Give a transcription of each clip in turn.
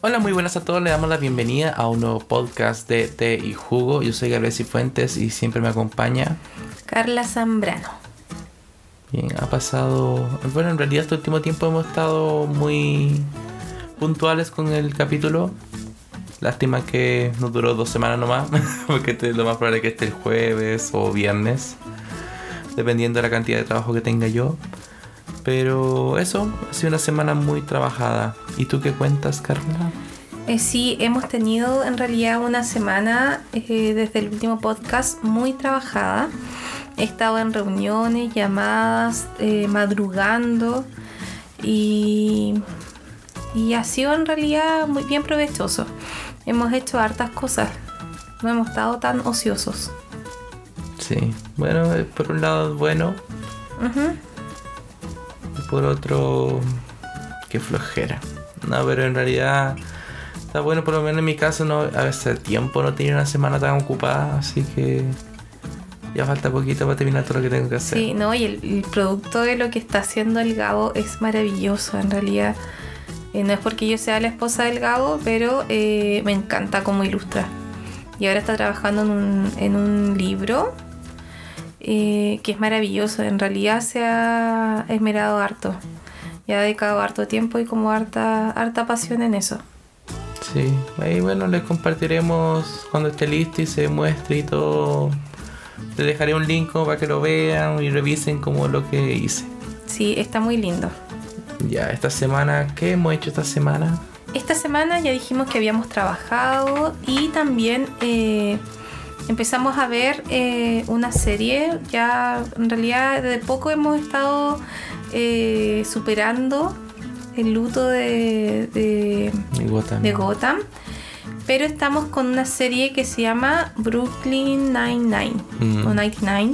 Hola, muy buenas a todos. Le damos la bienvenida a un nuevo podcast de Té y Jugo. Yo soy Gabriel Cifuentes y siempre me acompaña Carla Zambrano. Bien, ha pasado. Bueno, en realidad este último tiempo hemos estado muy puntuales con el capítulo. Lástima que nos duró dos semanas nomás, porque este lo más probable es que esté el jueves o viernes, dependiendo de la cantidad de trabajo que tenga yo. Pero eso, ha sido una semana muy trabajada. ¿Y tú qué cuentas, Carla? Eh, sí, hemos tenido en realidad una semana eh, desde el último podcast muy trabajada. He estado en reuniones, llamadas, eh, madrugando y, y ha sido en realidad muy bien provechoso. Hemos hecho hartas cosas, no hemos estado tan ociosos. Sí, bueno, eh, por un lado es bueno, Ujú. y por otro, qué flojera. No, pero en realidad está bueno, por lo menos en mi caso, no, a veces el tiempo no tenía una semana tan ocupada, así que ya falta poquito para terminar todo lo que tengo que hacer. Sí, no, y el, el producto de lo que está haciendo el Gabo es maravilloso en realidad. Eh, no es porque yo sea la esposa del Gabo, pero eh, me encanta cómo ilustra. Y ahora está trabajando en un, en un libro eh, que es maravilloso. En realidad se ha esmerado harto. Y ha dedicado harto tiempo y como harta, harta pasión en eso. Sí, ahí bueno, les compartiremos cuando esté listo y se muestre y todo. Les dejaré un link para que lo vean y revisen como lo que hice. Sí, está muy lindo. Ya, esta semana, ¿qué hemos hecho esta semana? Esta semana ya dijimos que habíamos trabajado y también eh, empezamos a ver eh, una serie. Ya en realidad de poco hemos estado eh, superando el luto de, de, Gotham. de Gotham. Pero estamos con una serie que se llama Brooklyn Nine-Nine Mm. o 99.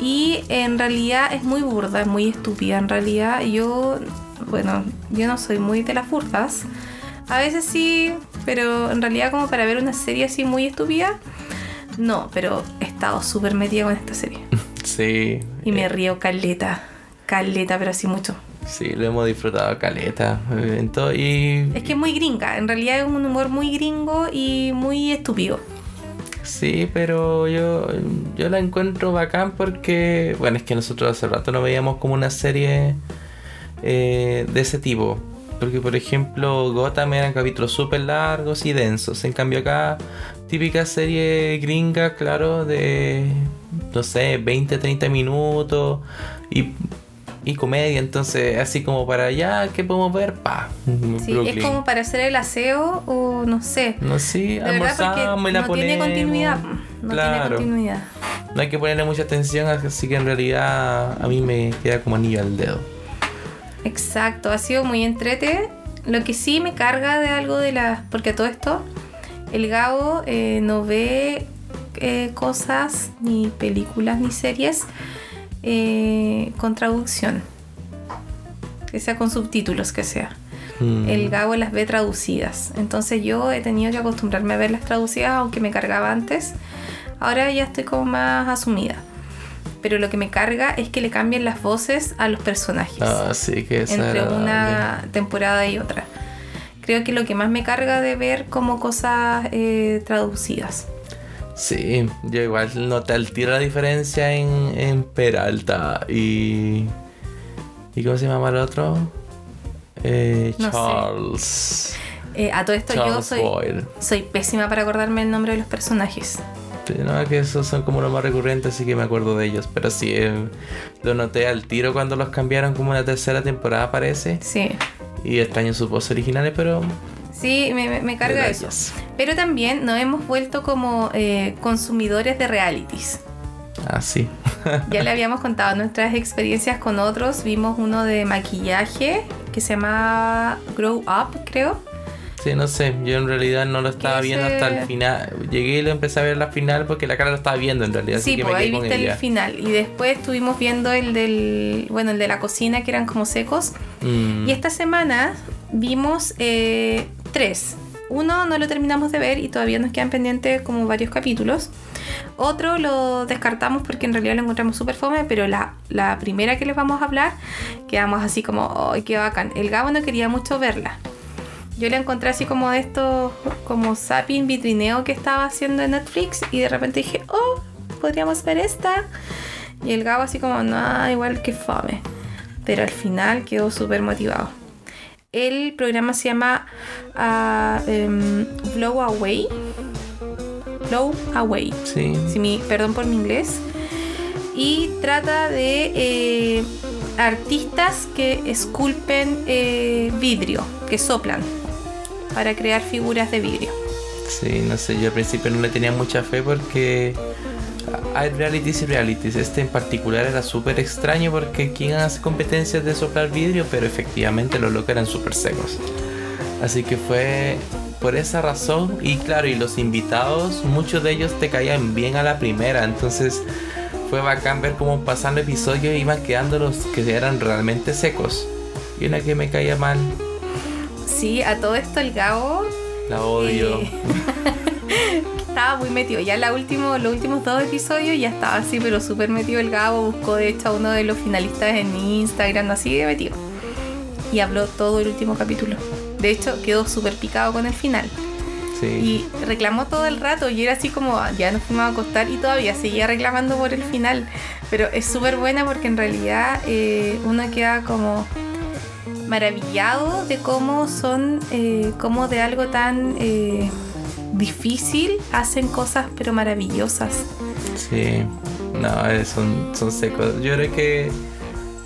Y en realidad es muy burda, es muy estúpida. En realidad yo, bueno, yo no soy muy de las burdas. A veces sí, pero en realidad como para ver una serie así muy estúpida, no, pero he estado súper metida con esta serie. Sí. Y me eh, río caleta, caleta, pero así mucho. Sí, lo hemos disfrutado caleta. eh, en todo- y Es que es muy gringa, en realidad es un humor muy gringo y muy estúpido. sí, pero yo, yo la encuentro bacán porque, bueno, es que nosotros hace rato no veíamos como una serie eh, de ese tipo. Porque, por ejemplo, Gotham eran capítulos súper largos y densos. En cambio, acá, típica serie gringa, claro, de, no sé, 20, 30 minutos y, y comedia. Entonces, así como para allá, ¿qué podemos ver? Pa, Sí, es como para hacer el aseo o no sé. No, sí, verdad, porque almorzamos y la no tiene ponemos. continuidad. No Claro. tiene continuidad. No hay que ponerle mucha atención, así que en realidad a mí me queda como anillo al dedo. Exacto, ha sido muy entrete. Lo que sí me carga de algo de las. Porque todo esto, el Gabo eh, no ve eh, cosas, ni películas, ni series eh, con traducción. Que sea con subtítulos, que sea. Mm. El Gabo las ve traducidas. Entonces yo he tenido que acostumbrarme a verlas traducidas, aunque me cargaba antes. Ahora ya estoy como más asumida. Pero lo que me carga es que le cambien las voces a los personajes Ah, sí, que es entre una temporada y otra. Creo que lo que más me carga de ver como cosas eh, traducidas. Sí, yo igual noté al tiro la diferencia en, en Peralta y. ¿Y cómo se llama el otro? Eh, No. Charles. Eh, a todo esto yo soy, Boyle. soy pésima para acordarme el nombre de los personajes. No, que esos son como los más recurrentes, así que me acuerdo de ellos. Pero sí, eh, lo noté al tiro cuando los cambiaron como una tercera temporada, parece. Sí, Y extraño sus voces originales, pero. sí, me, me- carga eso. Pero también nos hemos vuelto como eh, consumidores de realities. Ah, sí. Ya le habíamos contado nuestras experiencias con otros. Vimos uno de maquillaje que se llama Grow Up, creo. Sí, no sé, yo en realidad no lo estaba viendo ese- hasta el final. Llegué y lo empecé a ver la final porque la cara lo estaba viendo en realidad. así Sí, que pues me ahí viste el final. Y después estuvimos viendo el del, bueno, el de la cocina que eran como secos. Mm, Y esta semana vimos eh, tres. Uno no lo terminamos de ver y todavía nos quedan pendientes como varios capítulos. Otro lo descartamos porque en realidad lo encontramos súper fome, pero la, la primera que les vamos a hablar, quedamos así como, ¡ay, qué bacán! El Gabo no quería mucho verla. Yo la encontré así como de estos, como zapping vitrineo que estaba haciendo en Netflix y de repente dije, oh, podríamos ver esta. Y el Gabo así como, no, igual que fome. Pero al final quedó súper motivado. El programa se llama ah, em, Blow Away. Blow Away. Sí. Si mi, perdón por mi inglés. Y trata de eh, artistas que esculpen eh, vidrio, que soplan para crear figuras de vidrio. Sí, no sé, yo al principio no le tenía mucha fe porque hay realities y realities. Este en particular era súper extraño porque quien hace competencias de soplar vidrio, pero efectivamente los locos eran súper secos. Así que fue por esa razón y claro, y los invitados, muchos de ellos te caían bien a la primera, entonces fue bacán ver cómo pasando episodios iban quedando los que eran realmente secos. Y una que me caía mal, Sí, a todo esto el Gabo la odio. Eh, estaba muy metido. Ya la último, los últimos dos episodios ya estaba así, pero súper metido el Gabo. Buscó de hecho a uno de los finalistas en Instagram, así de metido. Y habló todo el último capítulo. De hecho, quedó súper picado con el final. Sí. Y reclamó todo el rato y era así como, "Ah, ya nos fuimos a acostar y todavía seguía reclamando por el final. Pero es súper buena porque en realidad eh, uno queda como maravillado de cómo son, eh, cómo de algo tan eh, difícil hacen cosas pero maravillosas. Sí, no, eh, son, son secos. Yo creo que,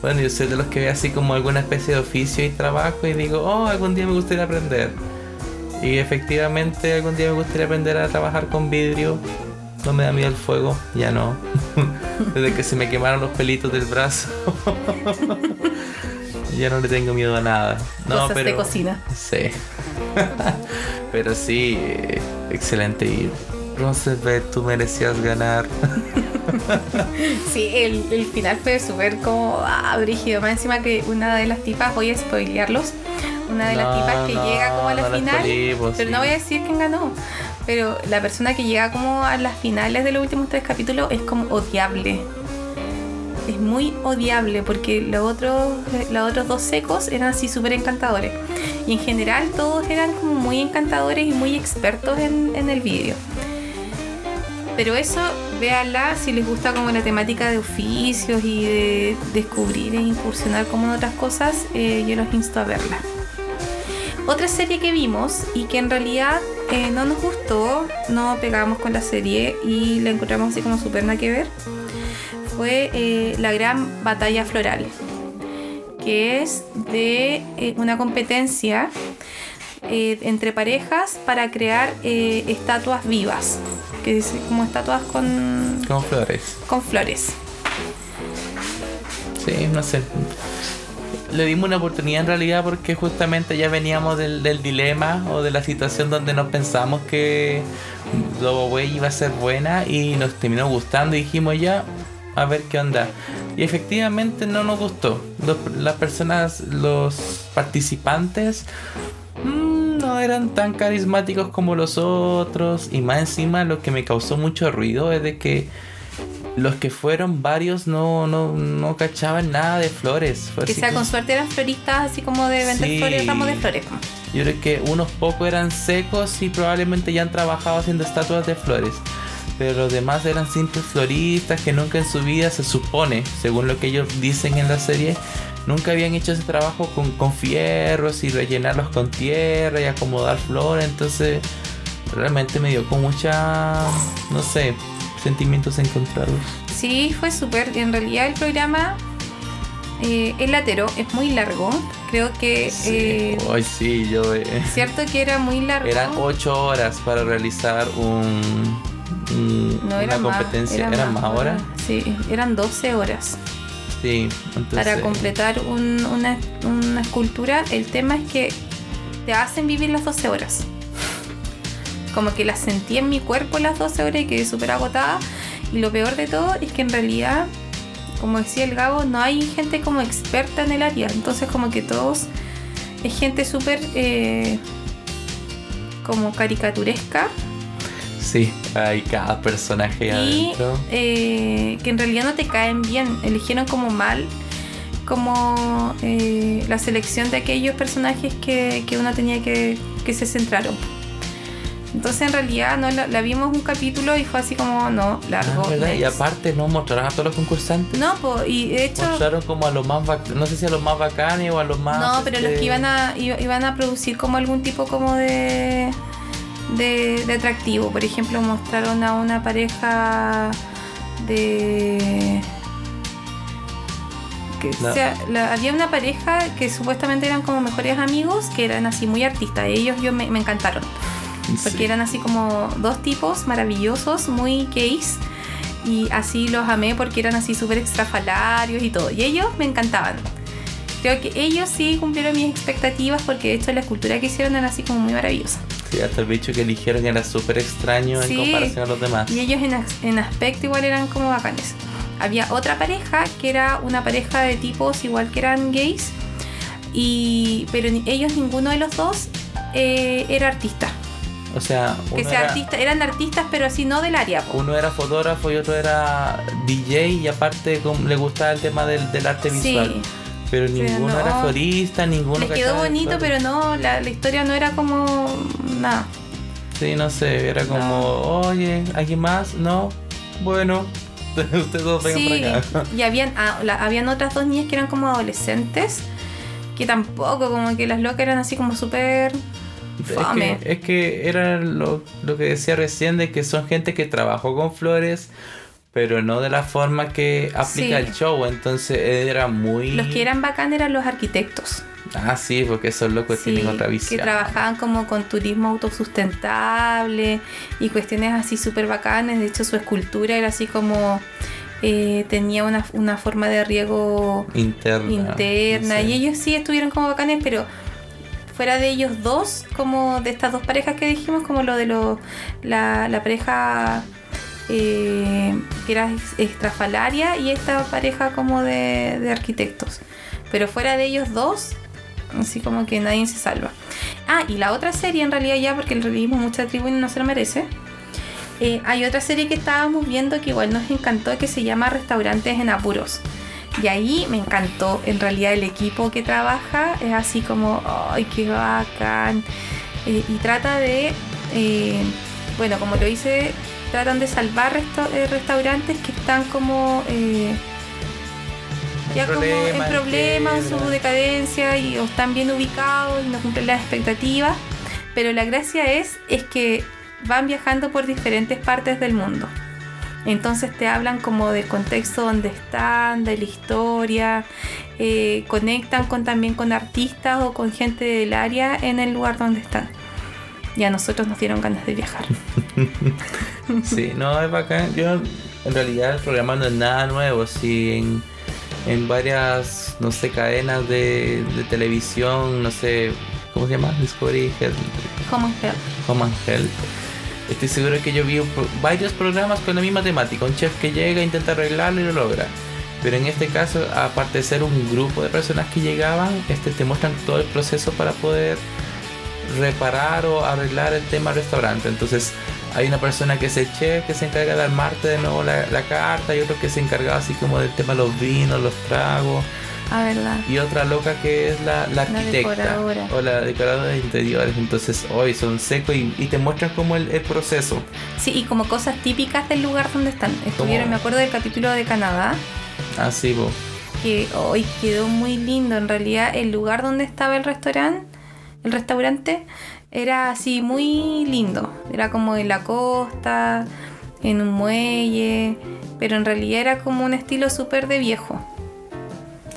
bueno, yo soy de los que ve así como alguna especie de oficio y trabajo y digo, oh, algún día me gustaría aprender. Y efectivamente algún día me gustaría aprender a trabajar con vidrio. No me da miedo el fuego, ya no. Desde que se me quemaron los pelitos del brazo. ya no le tengo miedo a nada. No, cosas pero... de cocina. Sí. pero sí, excelente. Y Roosevelt, tú merecías ganar. Sí, el, el final fue súper como ah, brígido. Más encima que una de las tipas, voy a spoilearlos. Una de las tipas que no, llega como a la no final. pero sí. no voy a decir quién ganó. Pero la persona que llega como a las finales de los últimos tres capítulos es como odiable. Es muy odiable porque los otros, los otros dos secos eran así súper encantadores. Y en general todos eran como muy encantadores y muy expertos en, en el vídeo. Pero eso, véanla si les gusta como la temática de oficios y de descubrir e incursionar como en otras cosas, eh, yo los insto a verla. Otra serie que vimos y que en realidad eh, no nos gustó, no pegamos con la serie y la encontramos así como súper nada que ver, fue eh, La Gran Batalla Floral, que es de eh, una competencia eh, entre parejas para crear estatuas vivas, que es como estatuas con, Con flores. con flores. Sí, no sé. Le dimos una oportunidad en realidad porque justamente ya veníamos del, del dilema o de la situación donde nos pensamos que Lobo Way iba a ser buena y nos terminó gustando y dijimos ya a ver qué onda. Y efectivamente no nos gustó. Los- las personas, los participantes mm, no eran tan carismáticos como los otros y más encima lo que me causó mucho ruido es de que los que fueron varios no, no, no cachaban nada de flores. Fue Que como- con suerte eran floristas, así como de vender Sí. flores, ramos de flores. Yo creo que unos pocos eran secos y probablemente ya han trabajado haciendo estatuas de flores. Pero los demás eran simples floristas que nunca en su vida se supone, según lo que ellos dicen en la serie, nunca habían hecho ese trabajo con, con fierros y rellenarlos con tierra y acomodar flores. Entonces realmente me dio con mucha, no sé, sentimientos encontrados. Sí, fue súper. En realidad el programa eh, es latero, es muy largo. Creo que... eh, Ay, sí, yo... eh, cierto que era muy largo. Eran 8 horas para realizar un, No, una era más, competencia. era ¿Eran más horas? Sí, eran 12 horas. Sí, entonces. para completar un- una, una escultura, el tema es que te hacen vivir las 12 horas. Como que las sentí en mi cuerpo las 12 horas y quedé súper agotada. Y lo peor de todo es que en realidad, como decía el Gabo, no hay gente como experta en el área. Entonces como que todos es gente súper eh, como caricaturesca. Sí, hay cada personaje y adentro. eh, que en realidad no te caen bien. Eligieron como mal como eh, la selección de aquellos personajes que, que uno tenía que, que se centraron. Entonces en realidad no la, la vimos un capítulo y fue así como no, largo. Ah. Y aparte no mostraron a todos los concursantes. No, po, y de hecho Mostraron como a los más no sé si a los más bacanes o a los más No, pero los este, que iban a, iba- iban a producir como algún tipo como de, de, de atractivo. Por ejemplo, mostraron a una pareja de... Que, No. o sea, la- había una pareja que supuestamente eran como mejores amigos, que eran así muy artistas. Ellos yo me, me encantaron. Porque eran así como dos tipos maravillosos, muy gays. Y así los amé porque eran así súper extrafalarios y todo. Y ellos me encantaban. Creo que ellos sí cumplieron mis expectativas porque de hecho la escultura que hicieron era así como muy maravillosa. Sí, hasta el bicho que eligieron era súper extraño Sí. en comparación a los demás. Y ellos en, en aspecto igual eran como bacanes. Había otra pareja que era una pareja de tipos igual que eran gays. Y, pero ellos ninguno de los dos eh, era artista. O sea, Que sea era, artista, eran artistas pero así no del área. po. uno era fotógrafo y otro era DJ y aparte como le gustaba el tema del, del arte Sí. visual. Pero ninguno no. era florista, ninguno Les quedó bonito, pero no, la, la historia no era como nada. Sí, no sé, era como, oye, ¿alguien más? No, bueno, ustedes dos vengan Sí, para acá. y habían, ah, la- habían otras dos niñas que eran como adolescentes, que tampoco, como que las locas eran así como súper fome. Es que, es que era lo, lo que decía recién de que son gente que trabajó con flores, pero no de la forma que aplica Sí. el show. Entonces era muy. Los que eran bacán eran los arquitectos. Ah, sí, porque esos locos Sí, tienen otra que visión. trabajaban como con turismo autosustentable y cuestiones así súper bacanes. De hecho, su escultura era así como eh, tenía una, una forma de riego Interna. interna. Y ellos sí estuvieron como bacanes, pero fuera de ellos dos, como de estas dos parejas que dijimos, como lo de lo, la, la pareja eh, que era ex- extrafalaria y esta pareja como de, arquitectos. Pero fuera de ellos dos, así como que nadie se salva. Ah, y la otra serie en realidad ya, porque realismo mucha tribu y no se lo merece. eh, hay otra serie que estábamos viendo que igual nos encantó que se llama Restaurantes en Apuros. Y ahí me encantó. En realidad el equipo que trabaja es así como, ¡ay, qué bacán! Eh, y trata de, bueno, como lo hice, tratan de salvar resto- eh, restaurantes que están como... eh, ya como en problemas, en su decadencia y o están bien ubicados y no cumplen las expectativas. Pero la gracia es, es que van viajando por diferentes partes del mundo. Entonces te hablan como del contexto donde están, de la historia, eh, conectan con, también con artistas o con gente del área en el lugar donde están. Y a nosotros nos dieron ganas de viajar. Sí, no, es bacán. Yo, en realidad, el programa no es nada nuevo. Sí, en, en varias, no sé, cadenas de, de televisión, no sé, ¿cómo se llama? Discovery Health, Home and Health. Home and Health. Estoy seguro que yo vi varios programas con la misma temática. Un chef que llega, intenta arreglarlo y lo logra. Pero en este caso, aparte de ser un grupo de personas que llegaban, este te muestran todo el proceso para poder reparar o arreglar el tema del restaurante. Entonces hay una persona que es el chef que se encarga de armarte de nuevo la, la carta y otro que se encarga así como del tema de los vinos, los tragos Ah, verdad. y otra loca que es la, la La arquitecta decoradora. o la decoradora de interiores. Entonces hoy son secos y, y te muestran como el, el proceso. Sí, y como cosas típicas del lugar donde están. Estuvieron, me acuerdo del capítulo de Canadá, Así, vos. que hoy quedó muy lindo. En realidad, el lugar donde estaba el restaurante, el restaurante, era así muy lindo. Era como en la costa, en un muelle, pero en realidad era como un estilo súper de viejo.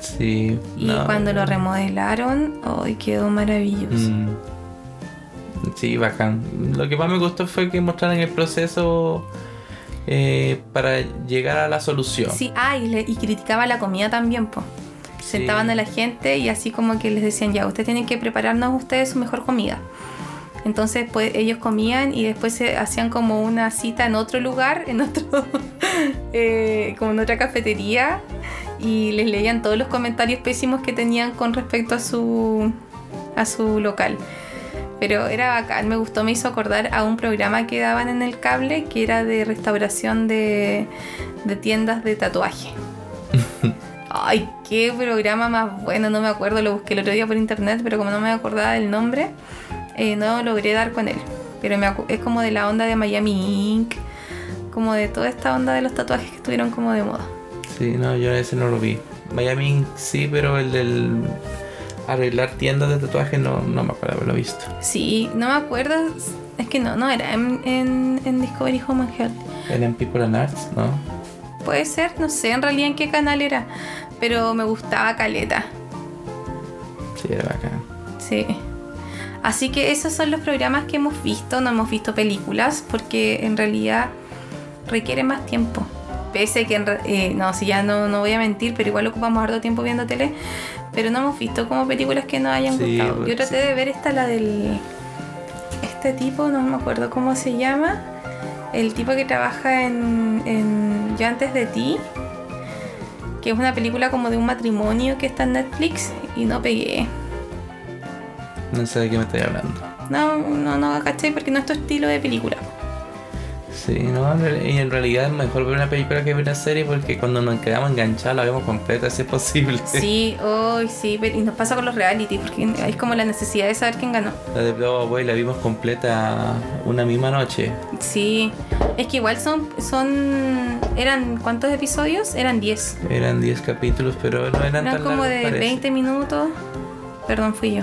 Sí. Y no. cuando lo remodelaron, hoy quedó maravilloso. Mm. Sí, bacán. Lo que más me gustó fue que mostraran el proceso eh, para llegar a la solución. Sí, ah, y, le- y criticaba la comida también, pues. Sí. Sentaban a la gente y así como que les decían, ya, ustedes tienen que prepararnos ustedes su mejor comida. Entonces, pues ellos comían y después se hacían como una cita en otro lugar, en otro, eh, como en otra cafetería, y les leían todos los comentarios pésimos que tenían con respecto a su, a su local. Pero era bacán, me gustó, me hizo acordar a un programa que daban en el cable que era de restauración de, de tiendas de tatuaje. Ay, qué programa más bueno, no me acuerdo, lo busqué el otro día por internet, pero como no me acordaba del nombre, eh, no logré dar con él. Pero me es como de la onda de Miami Inc., como de toda esta onda de los tatuajes que estuvieron como de moda. Sí, no, yo ese no lo vi. Miami Ink sí, pero el del arreglar tiendas de tatuajes no, no me acuerdo haberlo visto. Sí, no me acuerdo, es que no, no era en, en, en Discovery Home and Health. Era en People and Arts, ¿no? Puede ser, no sé en realidad en qué canal era, pero me gustaba Caleta. Sí, era bacán. Sí. Así que esos son los programas que hemos visto, no hemos visto películas, porque en realidad requiere más tiempo. Pese a que, en eh, no, si ya no, no voy a mentir, pero igual ocupamos harto tiempo viendo tele, pero no hemos visto como películas que nos hayan Sí, gustado. pues, Yo traté sí. de ver esta, la del... Este tipo, no me acuerdo cómo se llama, el tipo que trabaja en, en Yo antes de ti, que es una película como de un matrimonio que está en Netflix y no pegué. No sé de qué me estoy hablando. No, no, no, ¿cachai? Porque no es tu estilo de película. Sí, no, y en realidad es mejor ver una película que ver una serie porque cuando nos quedamos enganchados la vemos completa si es posible. Sí, hoy sí, pero y nos pasa con los reality, porque es como la necesidad de saber quién ganó. La de Blow Boy la vimos completa una misma noche. Sí, es que igual son, son, eran, ¿cuántos episodios? Eran 10. Eran 10 capítulos, pero no eran, Eran tan como largos, de parece. 20 minutos. Perdón, fui yo.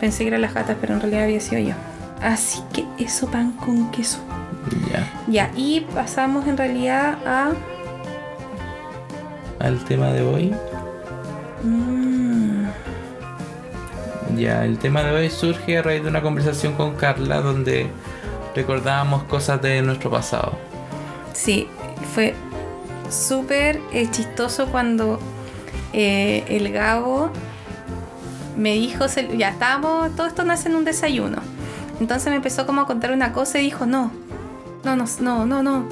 Pensé que eran las gatas, pero en realidad había sido yo. Así que eso pan con queso. Ya. Ya, y pasamos en realidad a... Al tema de hoy. mm, Ya, el tema de hoy surge a raíz de una conversación con Carla donde recordábamos cosas de nuestro pasado. Sí, fue súper eh, chistoso cuando eh, el Gabo me dijo, ya estábamos, todo esto nace en un desayuno. Entonces me empezó como a contar una cosa y dijo, no, no, no, no, no, no.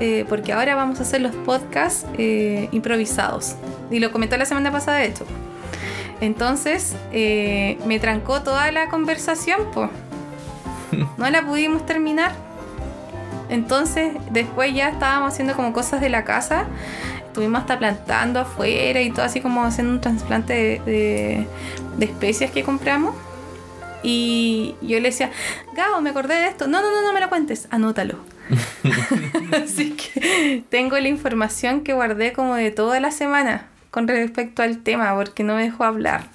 eh, porque ahora vamos a hacer los podcasts eh, improvisados. Y lo comentó la semana pasada, de hecho. Entonces eh, me trancó toda la conversación, pues. No la pudimos terminar. Entonces, después ya estábamos haciendo como cosas de la casa. Estuvimos hasta plantando afuera y todo así como haciendo un trasplante de, de- de especies que compramos. Y yo le decía, Gabo, me acordé de esto. No, no, no, no me lo cuentes, anótalo. así que tengo la información que guardé como de toda la semana con respecto al tema, porque no me dejó hablar.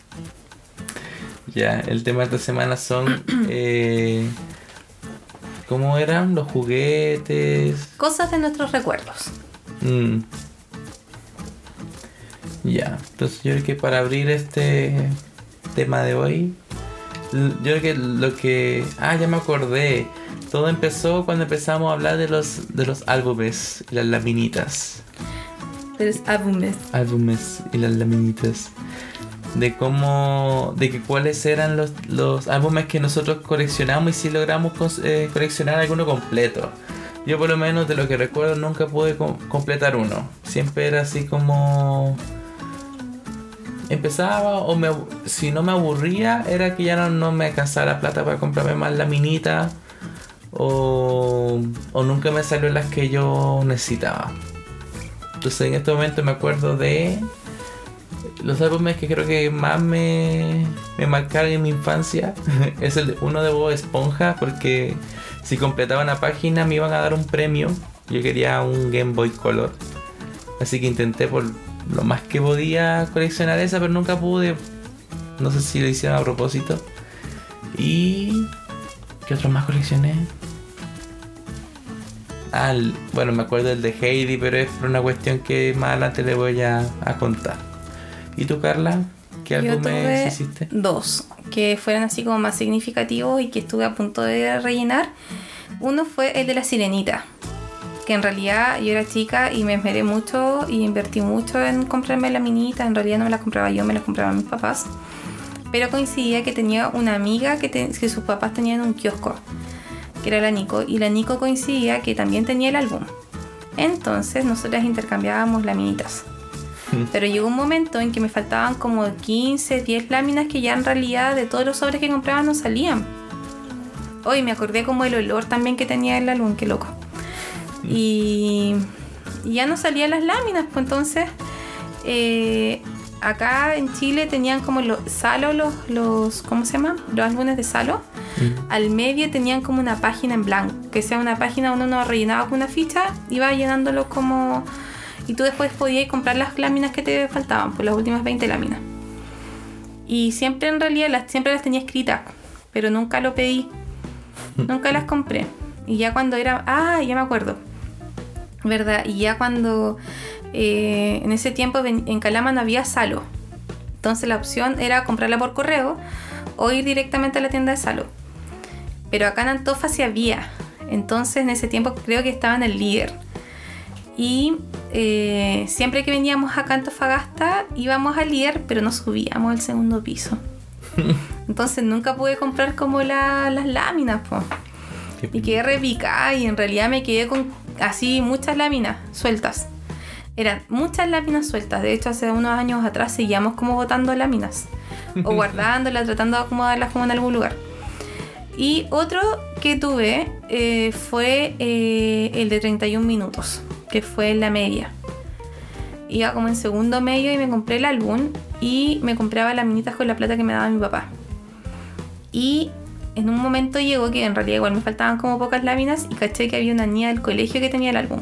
Ya, el tema de esta semana son. eh, ¿Cómo eran? Los juguetes. Cosas de nuestros recuerdos. Mm. Ya, entonces yo creo que para abrir este tema de hoy, yo creo que lo que... Ah, ya me acordé. Todo empezó cuando empezamos a hablar de los, de los álbumes y las laminitas. Pero es álbumes. Álbumes y las laminitas. De cómo... De que cuáles eran los, los álbumes que nosotros coleccionamos y si logramos eh, coleccionar alguno completo. Yo por lo menos de lo que recuerdo nunca pude com- completar uno. Siempre era así como... Empezaba o me, si no me aburría era que ya no, no me alcanzaba la plata para comprarme más laminitas o, o nunca me salió las que yo necesitaba. Entonces en este momento me acuerdo de los álbumes que creo que más me, me marcaron en mi infancia. es el uno de Bob Esponja porque si completaba una página me iban a dar un premio. Yo quería un Game Boy Color. Así que intenté por lo más que podía coleccionar esa, pero nunca pude. No sé si lo hicieron a propósito. Y... ¿Qué otro más coleccioné? Ah, el- bueno, me acuerdo del de Heidi, pero es una cuestión que más adelante le voy a, a contar. ¿Y tú, Carla? ¿Qué álbumes hiciste? dos que fueran así como más significativos y que estuve a punto de rellenar. Uno fue el de la sirenita, que en realidad yo era chica y me esmeré mucho y invertí mucho en comprarme la minita. En realidad no me la compraba yo, me la compraban mis papás. Pero coincidía que tenía una amiga que, te- que sus papás tenían un kiosco, que era la Nico, y la Nico coincidía que también tenía el álbum. Entonces nosotras intercambiábamos laminitas. Pero llegó un momento en que me faltaban como 15, 10 láminas que ya en realidad de todos los sobres que compraba no salían. Hoy me acordé como el olor también que tenía el álbum, qué loco. Y, y ya no salían las láminas, pues entonces eh, acá en Chile tenían como los Salo, los, los ¿cómo se llama? Los álbumes de Salo. Al medio tenían como una página en blanco, que sea una página donde uno rellenaba con una ficha, iba llenándolo como... Y tú después podías comprar las láminas que te faltaban, pues las últimas 20 láminas. Y siempre en realidad las, siempre las tenía escritas, pero nunca lo pedí. nunca las compré. Y ya cuando era... Ah, ya me acuerdo. ¿Verdad? Y ya cuando... eh, en ese tiempo en Calama no había Salo. Entonces la opción era comprarla por correo o ir directamente a la tienda de Salo. Pero acá en Antofa sí había. Entonces en ese tiempo creo que estaba en el líder. Y eh, siempre que veníamos acá a Antofagasta íbamos al líder, pero no subíamos al segundo piso. Entonces nunca pude comprar como la- las láminas. po. Y quedé repicada y en realidad me quedé con así muchas láminas sueltas. Eran muchas láminas sueltas. De hecho, hace unos años atrás seguíamos como botando láminas. O guardándolas, tratando de acomodarlas como en algún lugar. Y otro que tuve eh, fue eh, el de 31 minutos, que fue en la media. Iba como en segundo medio y me compré el álbum y me compraba laminitas con la plata que me daba mi papá. Y en un momento llegó que en realidad igual me faltaban como pocas láminas y caché que había una niña del colegio que tenía el álbum.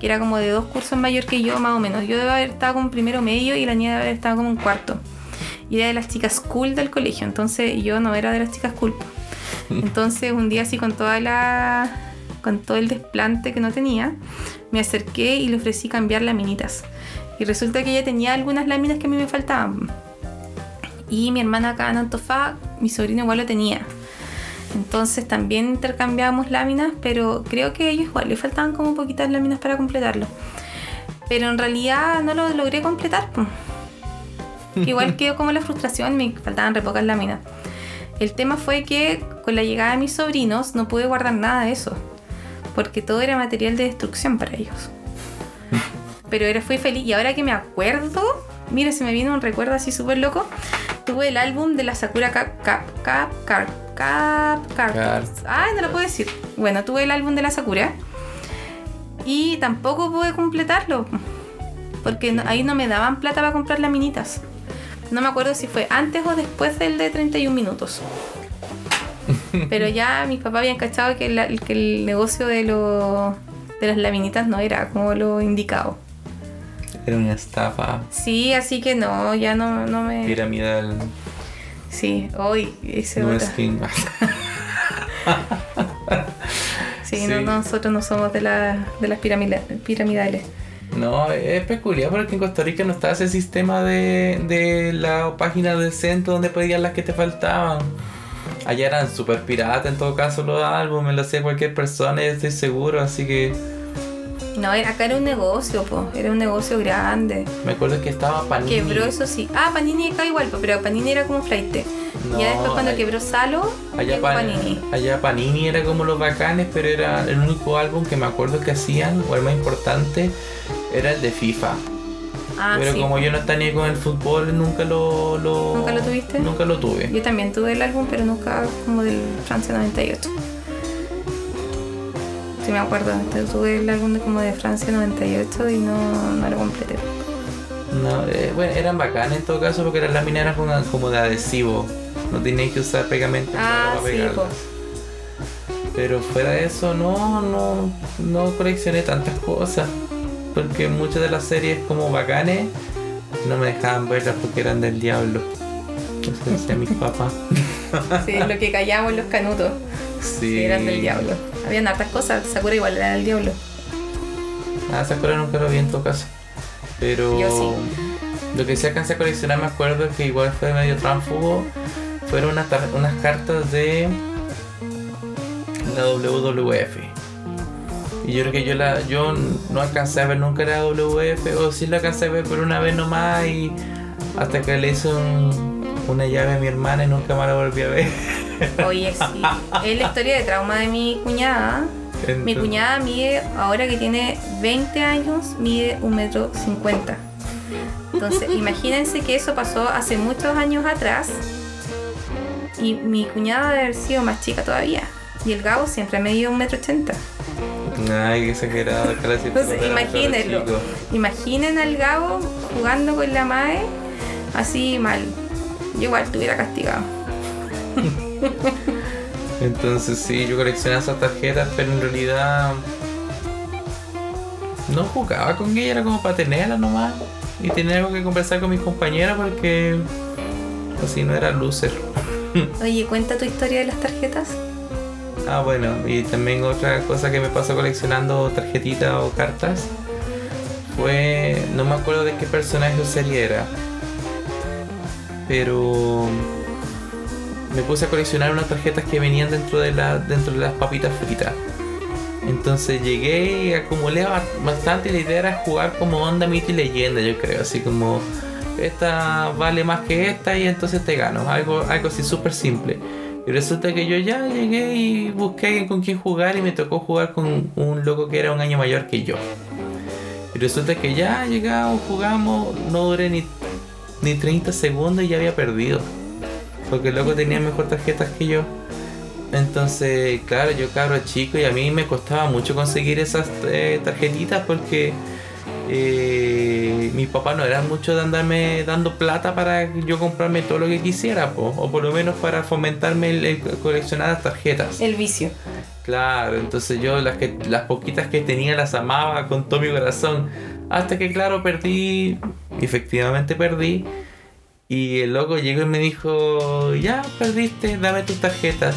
Que era como de dos cursos mayor que yo, más o menos. Yo debo haber estado como en primero medio y la niña debe haber estado como en cuarto. Y era de las chicas cool del colegio. Entonces yo no era de las chicas cool. Entonces un día así con toda la. con todo el desplante que no tenía, me acerqué y le ofrecí cambiar laminitas. Y resulta que ella tenía algunas láminas que a mí me faltaban. Y mi hermana acá en Antofá, mi sobrino igual lo tenía. Entonces también intercambiábamos láminas, pero creo que ellos igual le faltaban como poquitas láminas para completarlo. Pero en realidad no lo logré completar. Igual quedó como la frustración, me faltaban re pocas láminas. El tema fue que con la llegada de mis sobrinos no pude guardar nada de eso, porque todo era material de destrucción para ellos. Pero era, fui feliz y ahora que me acuerdo, mire, se me vino un recuerdo así súper loco. Tuve el álbum de la Sakura Cap Cap Cap Cap Cartons. Ay, no lo puedo decir. Bueno, tuve el álbum de la Sakura y tampoco pude completarlo porque no- ahí no me daban plata para comprar laminitas. No me acuerdo si fue antes o después del de 31 minutos. Pero ya mis papás habían cachado que, la- que el negocio de, lo- de las laminitas no era como lo indicado. Era una estafa Sí, así que no, ya no, no me... piramidal. Sí, hoy ese No otra. es que- Sí, Sí. No, nosotros no somos de, la- de las piramida- piramidales. No, es peculiar porque en Costa Rica no está ese sistema de, de la página del centro donde pedían las que te faltaban. Allá eran super pirata en todo caso los álbumes, lo hacía cualquier persona y estoy seguro, así que No, acá era un negocio, po. era un negocio grande. me acuerdo que estaba Panini. Quebró, eso sí. Ah, Panini acá igual, po, pero Panini era como flight. No, ya después cuando quebró Salo, Allá, Pan- Panini. allá Panini era como los bacanes, pero era el único álbum que me acuerdo que hacían, o el más importante, era el de FIFA. Ah, pero sí. como yo no estaba ni con el fútbol, nunca lo, lo- ¿Nunca lo tuviste? Nunca lo tuve. Yo también tuve el álbum, pero nunca como del Francia 98. Sí me acuerdo, yo tuve el álbum de como de Francia 98 y no, no lo completé. No, eh, bueno, eran bacanas en todo caso porque las láminas eran como, como de adhesivo. No tenías que usar pegamento Ah, para sí, pegarlas. po. Pero fuera de eso, no, no, no coleccioné tantas cosas. Porque muchas de las series como bacanes no me dejaban verlas porque eran del diablo. Eso decía mis papás. Sí, lo que callamos los canutos. Sí. Sí, eran del diablo. Habían hartas cosas, Sakura igual era del diablo. Ah, Sakura nunca lo vi en todo caso. Pero Yo sí. lo que sí alcancé a coleccionar, me acuerdo que igual fue medio tránfugo, fueron unas, unas cartas de la WWF. Y yo creo que yo la yo no alcancé a ver nunca la WWF, o sí la alcancé a ver por una vez nomás y hasta que le hice un- una llave a mi hermana y nunca más la volví a ver. Oye, sí. Es la historia de trauma de mi cuñada. Mi cuñada mide, ahora que tiene 20 años, mide un metro 50. Entonces, imagínense que eso pasó hace muchos años atrás y mi cuñada debe haber sido más chica todavía. Y el Gabo siempre ha medido un metro ochenta. Ay, qué exagerado. Entonces, imagínenlo. Imaginen al Gabo jugando con la Mae así mal. Yo igual estuviera castigado. Entonces sí, yo coleccionaba esas tarjetas, pero en realidad no jugaba con ella, era como para tenerla nomás. Y tenía algo que conversar con mis compañeros porque así no era loser. Oye, cuenta tu historia de las tarjetas. Ah, bueno, y también otra cosa que me pasó coleccionando tarjetitas o cartas fue, no me acuerdo de qué personaje o serie era, pero me puse a coleccionar unas tarjetas que venían dentro de, la, dentro de las papitas fritas. Entonces llegué y acumulé ba- bastante y la idea era jugar como onda mito y leyenda, yo creo, así como esta vale más que esta y entonces te gano, algo, algo así súper simple. Y resulta que yo ya llegué y busqué con quién jugar y me tocó jugar con un loco que era un año mayor que yo. Y resulta que ya llegamos, jugamos, no duré ni, ni 30 segundos y ya había perdido. Porque el loco tenía mejor tarjetas que yo. Entonces, claro, yo cabro chico y a mí me costaba mucho conseguir esas eh, tarjetitas porque eh, mi papá no era mucho de andarme dando plata para yo comprarme todo lo que quisiera, po, o por lo menos para fomentarme el, el coleccionar las tarjetas. El vicio. Claro, entonces yo las que las poquitas que tenía las amaba con todo mi corazón. Hasta que claro, perdí, efectivamente perdí. Y el loco llegó y me dijo, ya perdiste, dame tus tarjetas.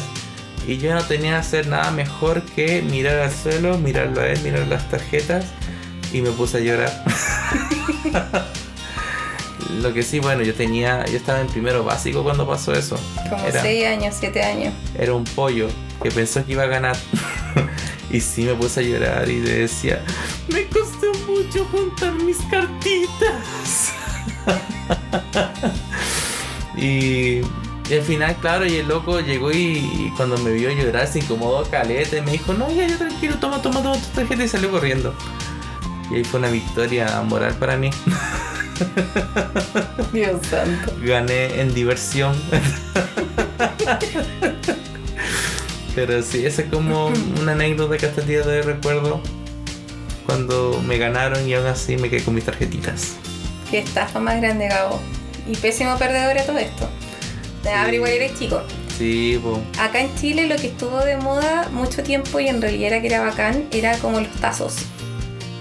Y yo no tenía que hacer nada mejor que mirar al suelo, mirarlo a él, mirar las tarjetas. Y me puse a llorar. Lo que sí, bueno, yo tenía, yo estaba en primero básico cuando pasó eso. Como Era- 6 años, 7 años. era un pollo que pensó que iba a ganar. y sí me puse a llorar y le decía, me costó mucho juntar mis cartitas. y, y al final, claro, y el loco llegó y, y cuando me vio llorar se incomodó caleta y me dijo, no, ya, ya tranquilo, toma, toma, toma tu tarjeta y salió corriendo. Y ahí fue una victoria moral para mí. Dios santo. gané en diversión. Pero sí, esa es como una anécdota que hasta el día de hoy recuerdo. Cuando me ganaron y aún así me quedé con mis tarjetitas. Qué estafa más grande, Gabo. Y pésimo perdedor a todo esto. Te abre igual eres chico. Sí, po. Acá en Chile lo que estuvo de moda mucho tiempo y en realidad era que era bacán, era como los tazos.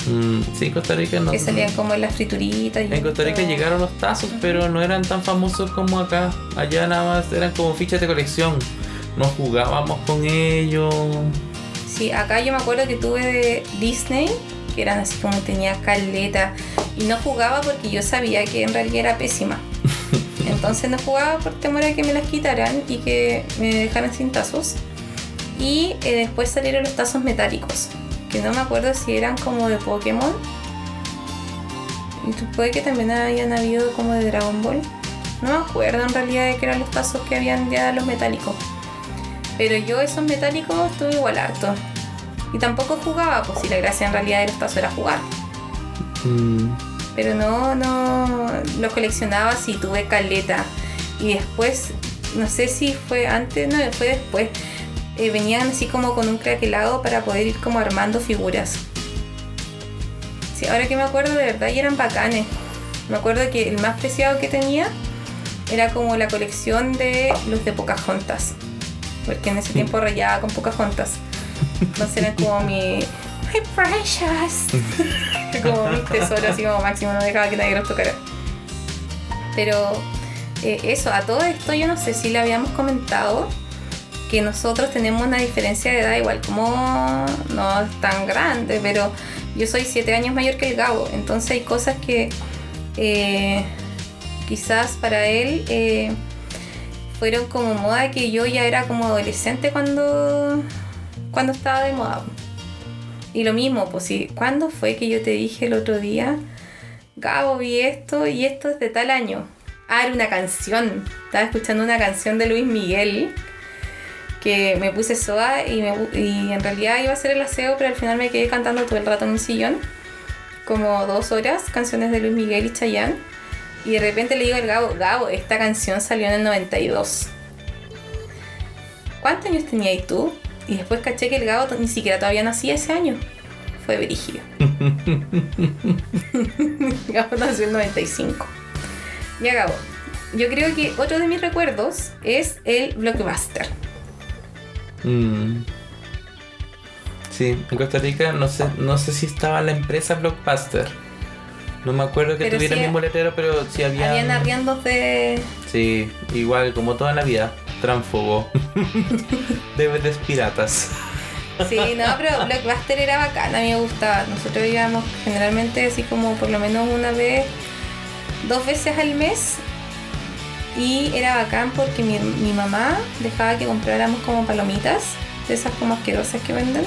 Mm, sí, en Costa Rica no. Que salían como en las frituritas. y En Costa Rica todo. llegaron los tazos, pero no eran tan famosos como acá. Allá nada más eran como fichas de colección. No jugábamos con ellos. Sí, acá yo me acuerdo que tuve de Disney, que eran así como tenía caleta. Y no jugaba porque yo sabía que en realidad era pésima. Entonces no jugaba por temor a que me las quitaran y que me dejaran sin tazos. Y eh, después salieron los tazos metálicos, que no me acuerdo si eran como de Pokémon. Y puede que también hayan habido como de Dragon Ball. No me acuerdo en realidad de que eran los tazos que habían ya los metálicos. Pero yo esos metálicos tuve igual harto. Y tampoco jugaba, pues si la gracia en realidad de los tazos era jugar. Mm, Pero no, no los coleccionaba si tuve caleta. Y después, no sé si fue antes, no, fue después. eh, venían así como con un craquelado para poder ir como armando figuras. Sí, ahora que me acuerdo de verdad y eran bacanes. Me acuerdo que el más preciado que tenía era como la colección de los de Pocahontas. Porque en ese tiempo rayaba con Pocahontas. Entonces eran como mi. ¡My precious! como mi tesoro, así como máximo, no dejaba que nadie los tocara. Pero eh, eso, a todo esto yo no sé si le habíamos comentado que nosotros tenemos una diferencia de edad igual como no es tan grande, pero yo soy 7 años mayor que el Gabo, entonces hay cosas que eh, quizás para él eh, fueron como moda que yo ya era como adolescente cuando, cuando estaba de moda. Y lo mismo, pues sí, ¿cuándo fue que yo te dije el otro día? Gabo, vi esto y esto es de tal año. Ah, era una canción. Estaba escuchando una canción de Luis Miguel que me puse soa y, me y en realidad iba a hacer el aseo, pero al final me quedé cantando todo el rato en el sillón. como dos horas, canciones de Luis Miguel y Chayanne. Y de repente le digo al Gabo, Gabo, esta canción salió en el 92. ¿Cuántos años tenías tú? Y después caché que el Gabo ni siquiera todavía nacía ese año. Fue brígido. Gabo nació en el 95. Ya Gabo, yo creo que otro de mis recuerdos es el Blockbuster. Mm. Sí, en Costa Rica no sé, no sé si estaba la empresa Blockbuster. No me acuerdo que Pero tuviera sí, el mismo letrero, pero sí había. Habían arriendos de... Sí, igual como toda la vida. Tránfugo. DVDs piratas. Sí, no, pero Blockbuster era bacán, a mí me gustaba. Nosotros íbamos generalmente así como por lo menos una vez, dos veces al mes. Y era bacán porque mi, mi mamá dejaba que compráramos como palomitas, de esas como asquerosas que venden.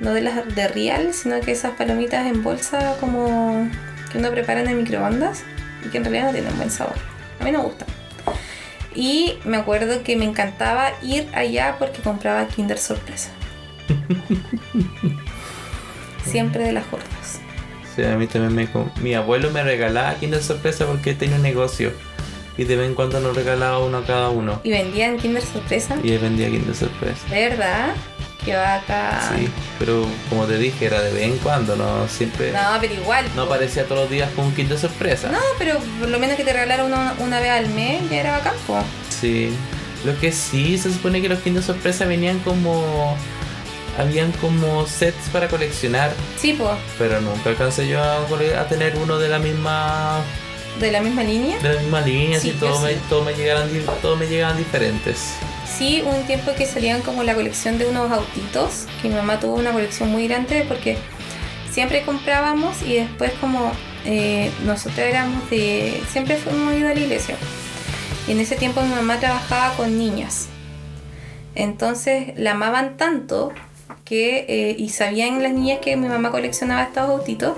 No de las de real, sino que esas palomitas en bolsa como que uno prepara en el microondas y que en realidad no tienen buen sabor. A mí no me gustan. Y me acuerdo que me encantaba ir allá porque compraba Kinder Sorpresa. Siempre de las gordas. Sí, a mí también me. Mi abuelo me regalaba Kinder Sorpresa porque tenía un negocio. Y de vez en cuando nos regalaba uno a cada uno. Y vendían Kinder Sorpresa. Y él vendía Kinder Sorpresa. ¿De Qué vaca. Sí, pero como te dije, era de vez en cuando, no siempre. No, pero igual. No aparecía todos los días con un Kinder Sorpresa. No, pero por lo menos que te regalaron una, una vez al mes ya era bacán, po. Sí. Lo que sí, se supone que los Kinder Sorpresa venían como. Habían como sets para coleccionar. Sí, po. Pero nunca alcancé yo a, tener uno de la misma. De la misma línea. De la misma línea, Sí, así yo todos me, todo me todos me llegaban diferentes. Sí, un tiempo que salían como la colección de unos autitos, que mi mamá tuvo una colección muy grande porque siempre comprábamos y después como eh, nosotros éramos de... Siempre fuimos ido a la iglesia. Y en ese tiempo mi mamá trabajaba con niñas. Entonces la amaban tanto que... eh, y sabían las niñas que mi mamá coleccionaba estos autitos.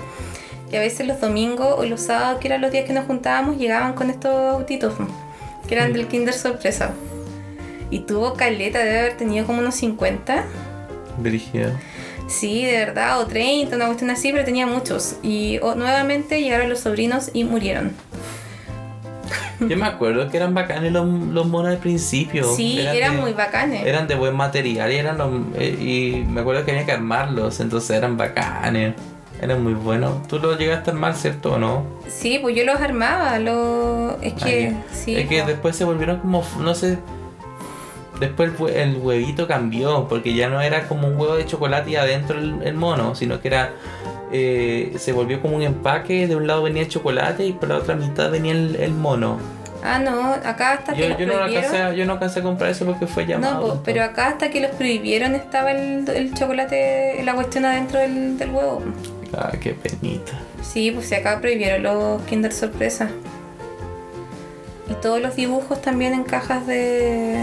Y a veces los domingos o los sábados, que eran los días que nos juntábamos, llegaban con estos autitos, que eran del Kinder Sorpresa. Y tuvo caleta, debe haber tenido como unos 50. Brígido. Sí, de verdad, o 30, una cuestión así, pero tenía muchos. Y o- nuevamente llegaron los sobrinos y murieron. Yo me acuerdo que eran bacanes los, los monos al principio. Sí, eran, de- muy bacanes. Eran de buen material y eran los, eh, y me acuerdo que había que armarlos, entonces eran bacanes. Eran muy buenos. ¿Tú los llegaste a armar, cierto o no? Sí, pues yo los armaba, los... Es que, Ah, sí. es que po. después se volvieron como, no sé. Después el, hue- el huevito cambió, porque ya no era como un huevo de chocolate y adentro el, el mono, sino que era. eh, se volvió como un empaque, de un lado venía el chocolate y por la otra mitad venía el, el mono. Ah, no, acá hasta que Yo, los yo, no lo prohibieron... alcancé, a- yo no alcancé a comprar eso porque fue llamado. No, pero acá hasta que los prohibieron estaba el, el chocolate, la cuestión adentro del, del huevo. Ah, qué penita. Sí, pues acá prohibieron los Kinder Sorpresa. Y todos los dibujos también en cajas de...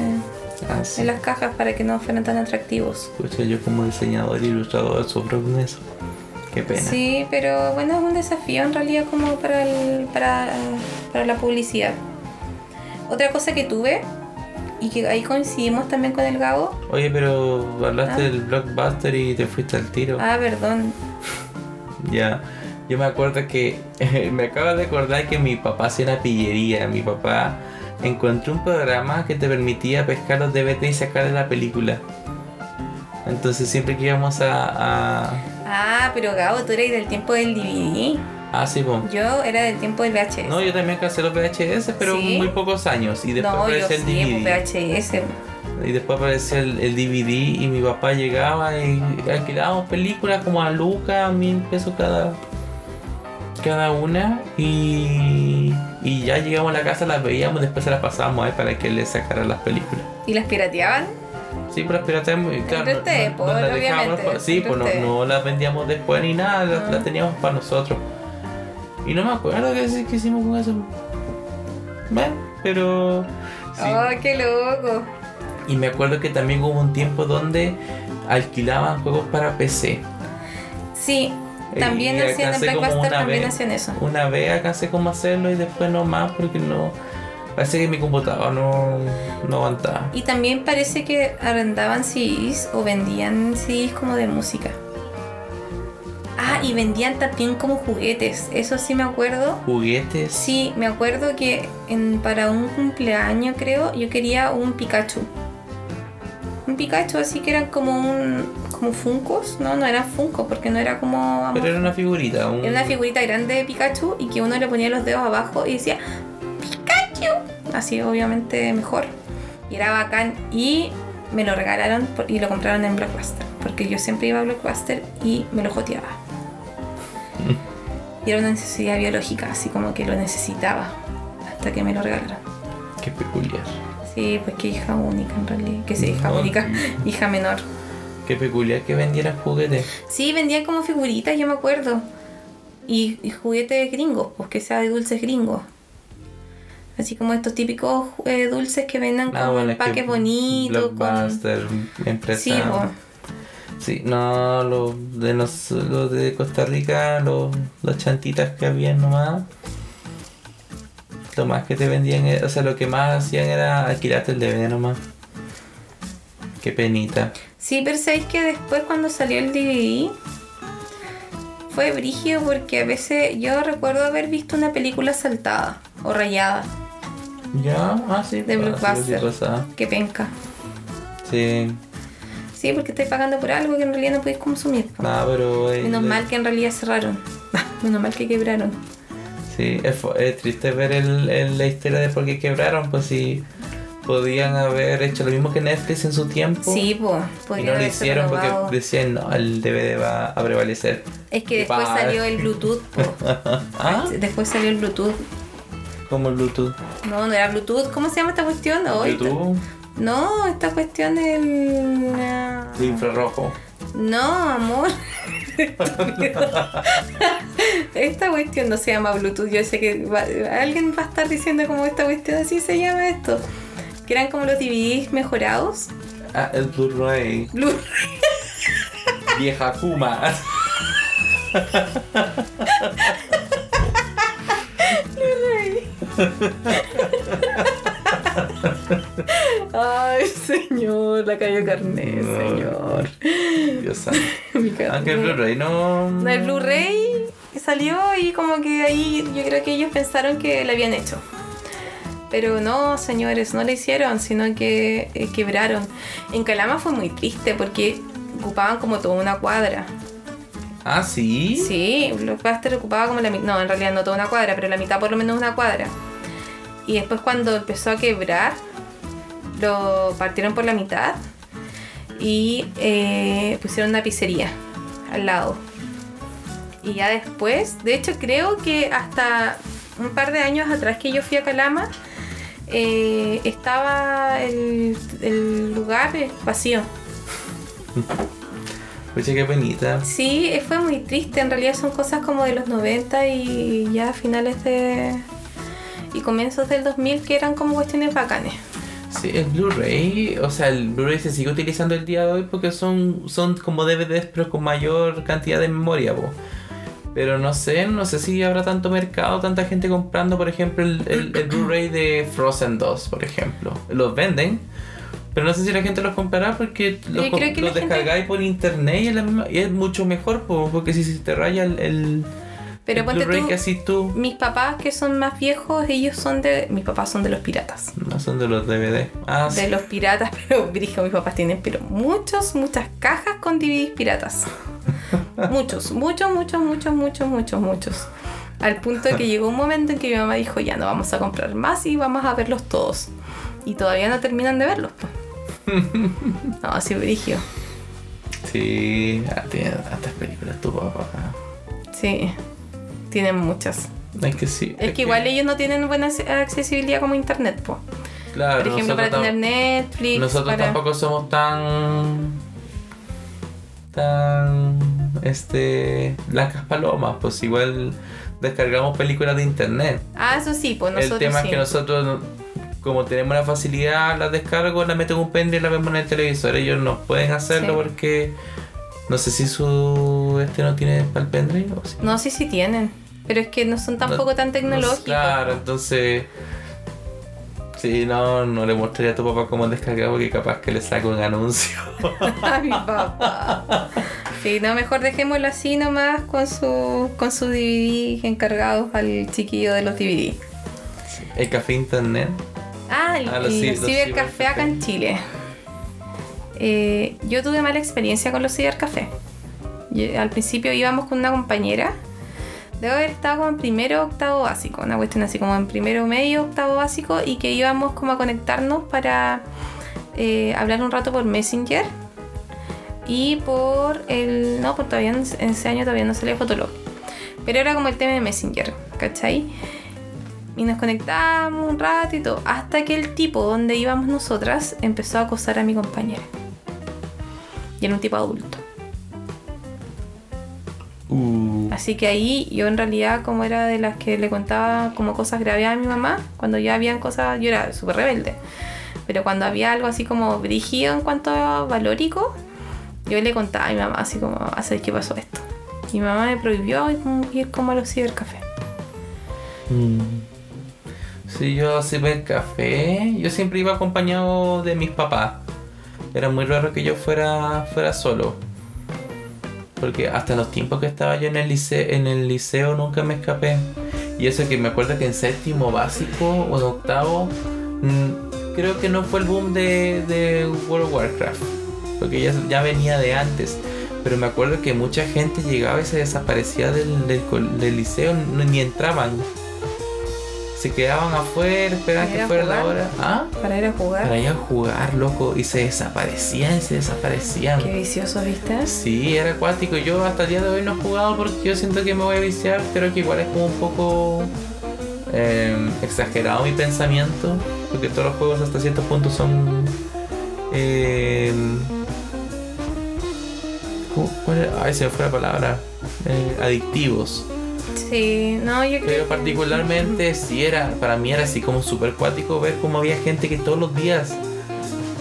Ah, sí. en las cajas para que no fueran tan atractivos. Pucha, yo como diseñador e ilustrador sufro con eso. Qué pena. Sí, pero bueno, es un desafío en realidad como para, el- para, para la publicidad. Otra cosa que tuve, y que ahí coincidimos también con el Gabo. Oye, pero hablaste Ah. del blockbuster y te fuiste al tiro. Ah, perdón. Ya. Yo me acuerdo que me acabo de acordar que mi papá hacía una pillería. Mi papá encontró un programa que te permitía pescar los DVD y sacarle la película. Entonces siempre que íbamos a... a... Ah, pero Gabo, tú eres del tiempo del DVD. Ah, sí, po. Yo era del tiempo del VHS. No, yo también casé los VHS, pero ¿Sí? muy pocos años. Y después No, yo apareció el sí, DVD. pues, VHS. Y después apareció el, el DVD y mi papá llegaba y alquilábamos películas como a Lucas, mil pesos cada, cada una. Y, y ya llegamos a la casa, las veíamos, después se las pasábamos a él para que él le sacara las películas. ¿Y las pirateaban? Sí, pero las pirateamos claro, ustedes, no- pues, no las dejábamos sí, pues no, las vendíamos después ni nada, las, Ah. las teníamos para nosotros. Y no me acuerdo qué, qué hicimos con eso. Bueno, pero... sí. ¡Oh, qué loco! Y me acuerdo que también hubo un tiempo donde alquilaban juegos para PC. Sí, también hacían en Blackbuster, también vez- hacían eso. Una vez alcancé como hacerlo y después no más porque no... Parece que mi computador no, no aguantaba. Y también parece que arrendaban CDs o vendían CDs como de música. Ah, y vendían también como juguetes. Eso sí me acuerdo. Juguetes. Sí, me acuerdo que en, para un cumpleaños, creo, yo quería un Pikachu. Un Pikachu así que eran como un. Como Funcos. No, no eran Funcos porque no era como. Pero era una figurita. Un... Era una figurita grande de Pikachu y que uno le ponía los dedos abajo y decía ¡Pikachu! Así obviamente mejor. Y era bacán. Y me lo regalaron por- y lo compraron en Blockbuster. Porque yo siempre iba a Blockbuster y me lo joteaba. Y era una necesidad biológica, así como que lo necesitaba. Hasta que me lo regalaron. Qué peculiar. Sí, pues que hija única en realidad. Que sí, hija No. única, hija menor. Qué peculiar que vendieran juguetes. Sí, vendían como figuritas, yo me acuerdo. Y, y juguetes gringos, pues que sea de dulces gringos. Así como estos típicos eh, dulces que vendan Ah, con empaques bonitos. Con... Blockbuster, empresa. Sí, pues. Sí, no, los de, nos, los de Costa Rica, los, las chantitas que habían nomás. Lo más que te vendían, era- o sea, lo que más hacían era alquilarte el DVD nomás. Qué penita. Sí, pero sabéis que después cuando salió el DVD fue brígido porque a veces yo recuerdo haber visto una película saltada o rayada. Ya, ah, sí. De ah, sí, Blockbuster. sí, pasa. Que penca. Sí, Sí, porque estáis pagando por algo que en realidad no podéis consumir. nada, pero. eh, Menos eh, mal que en realidad cerraron. Menos mal que quebraron. Sí, es, triste ver el, el- la historia de por qué quebraron, pues si podían haber hecho lo mismo que Netflix en su tiempo. Sí, pues. Y no lo hicieron porque decían, no, el DVD va a prevalecer. Es que después salió el Bluetooth. ¿Ah? Después salió el Bluetooth. Como el Bluetooth. No, no era Bluetooth. ¿Cómo se llama esta cuestión? Esta- YouTube, No, esta cuestión del. de infrarrojo. No, amor. esta cuestión no se llama Bluetooth. Yo sé que va- alguien va a estar diciendo como esta cuestión así se llama esto. Que eran como los DVDs mejorados. Ah, el Blu-ray. Blu Vieja Kuma. Ay, señor, la cayó carnet, No. señor. Dios santo. Aunque el Blu-ray no. No, el Blu-ray salió y como que ahí yo creo que ellos pensaron que lo habían hecho. Pero no, señores, no lo hicieron, sino que eh, quebraron. En Calama fue muy triste porque ocupaban como toda una cuadra. Ah, sí. Sí, Blockbuster ocupaba como la mitad, no, en realidad no toda una cuadra, pero la mitad por lo menos una cuadra. Y después cuando empezó a quebrar, lo partieron por la mitad y eh, pusieron una pizzería al lado. Y ya después, de hecho creo que hasta un par de años atrás que yo fui a Calama, eh, estaba el, el lugar vacío. Pucha, qué penita. Sí, eh, fue muy triste. En realidad son cosas como de los 90 y ya finales de. y comienzos del 2000 que eran como cuestiones bacanes. Sí, el Blu-ray, o sea, el Blu-ray se sigue utilizando el día de hoy porque son, son como DVDs pero con mayor cantidad de memoria, po. Pero no sé, no sé si habrá tanto mercado, tanta gente comprando, por ejemplo, el, el- el Blu-ray de Frozen 2, por ejemplo. Los venden, pero no sé si la gente los comprará porque los, los gente- descargáis por internet y es, la misma- y es mucho mejor, po, porque si se te raya el, el, Pero el ponte tú, mis papás que son más viejos, ellos son de. Mis papás son de los piratas. no son de los DVD. Ah, De sí. los piratas, pero dije, mis papás tienen pero muchos, muchas cajas con DVDs piratas. muchos, muchos, muchos, muchos, muchos, muchos, muchos. Al punto de que llegó un momento en que mi mamá dijo, ya no vamos a comprar más y vamos a verlos todos. Y todavía no terminan de verlos. pues. no, así brigio. Sí, tantas películas tu papá. Sí, tienen muchas. Es que sí. Es que igual ellos no tienen buena ac- accesibilidad como internet, po. Claro, Por ejemplo, para tener Netflix. Nosotros para- tampoco somos tan. tan. este. blancas palomas, pues igual descargamos películas de internet. Ah, eso sí, pues nosotros el tema sí. es que nosotros, no- como tenemos la facilidad, las descargo, las meto en un pendrive y las vemos en el televisor. Ellos no pueden hacerlo Sí. porque. no sé si su. este no tiene para el pendrive o sí. No, sí, sí tienen. Pero es que no son tampoco No- tan no- tecnológicos. claro, entonces. Sí, no, no le mostraría a tu papá cómo descargar porque capaz que le saco un anuncio. A mi papá. Sí, no, mejor dejémoslo así nomás con su con su DVD encargados al chiquillo de los DVD. El café internet. Ah, el, Ah, los los cibercafé acá en Chile. Eh, yo tuve mala experiencia con los cibercafé. Yo- al principio íbamos con una compañera. Debo haber estado como en primero octavo básico, una cuestión así como en primero medio, octavo básico, y que íbamos como a conectarnos para eh, hablar un rato por Messenger y por el. No, pues todavía en ese año todavía no salía Fotolog. Pero era como el tema de Messenger, ¿cachai? Y nos conectábamos un rato y todo. Hasta que el tipo donde íbamos nosotras empezó a acosar a mi compañera. Y era un tipo adulto. Uh, Así que ahí yo en realidad como era de las que le contaba como cosas graves a mi mamá, cuando ya habían cosas, yo era súper rebelde. Pero cuando había algo así como brígido en cuanto a valórico, yo le contaba a mi mamá así como, ¿sabes qué pasó esto? Y mi mamá me prohibió ir como a los cibercafés. mm. Sí, yo café. Yo siempre iba acompañado de mis papás. Era muy raro que yo fuera, fuera solo. Porque hasta los tiempos que estaba yo en el, liceo, en el liceo nunca me escapé. Y eso que me acuerdo que en séptimo básico o en octavo, mm, creo que no fue el boom de, de World of Warcraft. Porque ya, ya venía de antes. Pero me acuerdo que mucha gente llegaba y se desaparecía del, del del liceo, ni entraban. Se quedaban afuera, esperaban ¿Para ir que fuera la hora. ¿Ah? Para ir a jugar. Para ir a jugar, loco. Y se desaparecían, se desaparecían. Qué vicioso, ¿viste? Sí, era acuático. Yo hasta el día de hoy no he jugado porque yo siento que me voy a viciar. Creo que igual es como un poco eh, exagerado mi pensamiento. Porque todos los juegos hasta cierto punto son... eh, ¿cómo- cuál era? Ay, se me fue la palabra. Eh, adictivos. Sí, no, yo creo Pero particularmente sí era, para mí era así como súper cuático ver cómo había gente que todos los días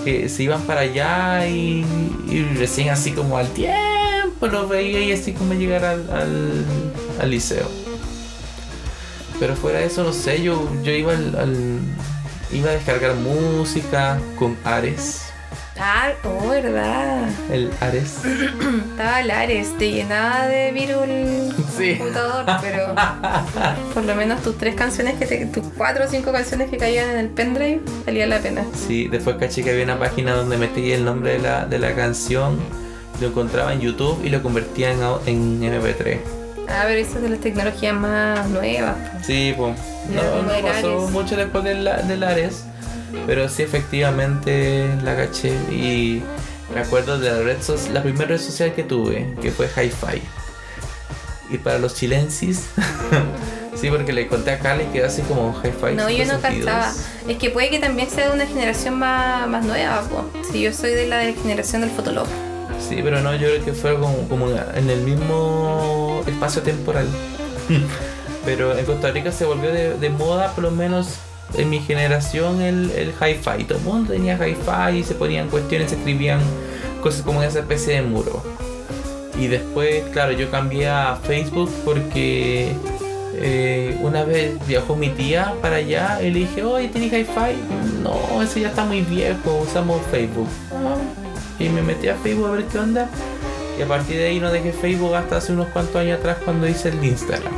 que se iban para allá y, y recién así como al tiempo los veía y así como llegar al, al, al liceo. Pero fuera de eso, no sé, yo, yo iba al, al- iba a descargar música con Ares. Ah, oh, verdad. El Ares. Estaba Lares, te llenaba de virus el Sí. computador, pero por lo menos tus tres canciones, que te, tus cuatro o cinco canciones que caían en el pendrive, valía la pena. Sí, después caché que había una página donde metí el nombre de la, de la canción, lo encontraba en YouTube y lo convertía en, en MP3. Ah, pero eso es de las tecnologías más nuevas. Sí, pues. No, no el pasó Ares. mucho después del, del Ares, pero sí efectivamente la caché y me acuerdo de la red so- la primera red social que tuve, que fue Hi-Fi. Y para los chilensis, sí, porque le conté a Cali que así como Hi-Fi. No, yo no 562. cachaba. Es que puede que también sea de una generación más, más nueva. Si yo soy de la de la generación del Fotolog. Sí, pero no, yo creo que fue como, como en el mismo espacio temporal. pero en Costa Rica se volvió de, de moda, por lo menos en mi generación, el, el hi-fi. Todo el mundo tenía hi-fi y se ponían cuestiones, se escribían cosas como en esa especie de muro. Y después, claro, yo cambié a Facebook porque eh, una vez viajó mi tía para allá y le dije, oye, ¿tienes hi-fi? No, ese ya está muy viejo, usamos Facebook. Y me metí a Facebook a ver qué onda. Y a partir de ahí no dejé Facebook hasta hace unos cuantos años atrás cuando hice el Instagram.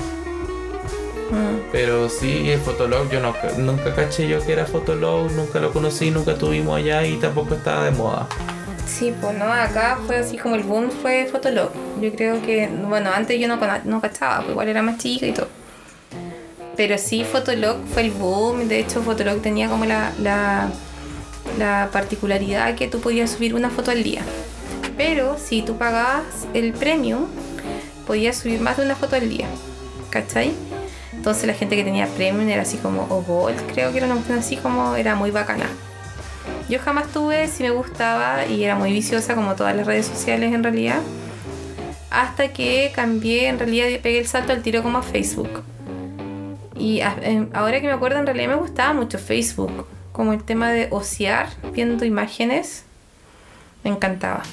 Mm. Pero sí, el Fotolog, yo no, nunca caché yo que era Fotolog, nunca lo conocí, nunca tuvimos allá y tampoco estaba de moda. Sí, pues no, acá fue así como el boom fue Fotolog. Yo creo que, bueno, antes yo no, no cachaba, pues igual era más chica y todo. Pero sí, Fotolog fue el boom. De hecho, Fotolog tenía como la, la, la particularidad que tú podías subir una foto al día. Pero si tú pagabas el premium, podías subir más de una foto al día. ¿Cachai? Entonces la gente que tenía premium era así como, o gold, creo que era una cuestión así como, era muy bacana. Yo jamás tuve, si me gustaba y era muy viciosa como todas las redes sociales en realidad. Hasta que cambié, en realidad pegué el salto al tiro como a Facebook. Y em, ahora que me acuerdo, en realidad me gustaba mucho Facebook. Como el tema de ociar viendo imágenes. Me encantaba.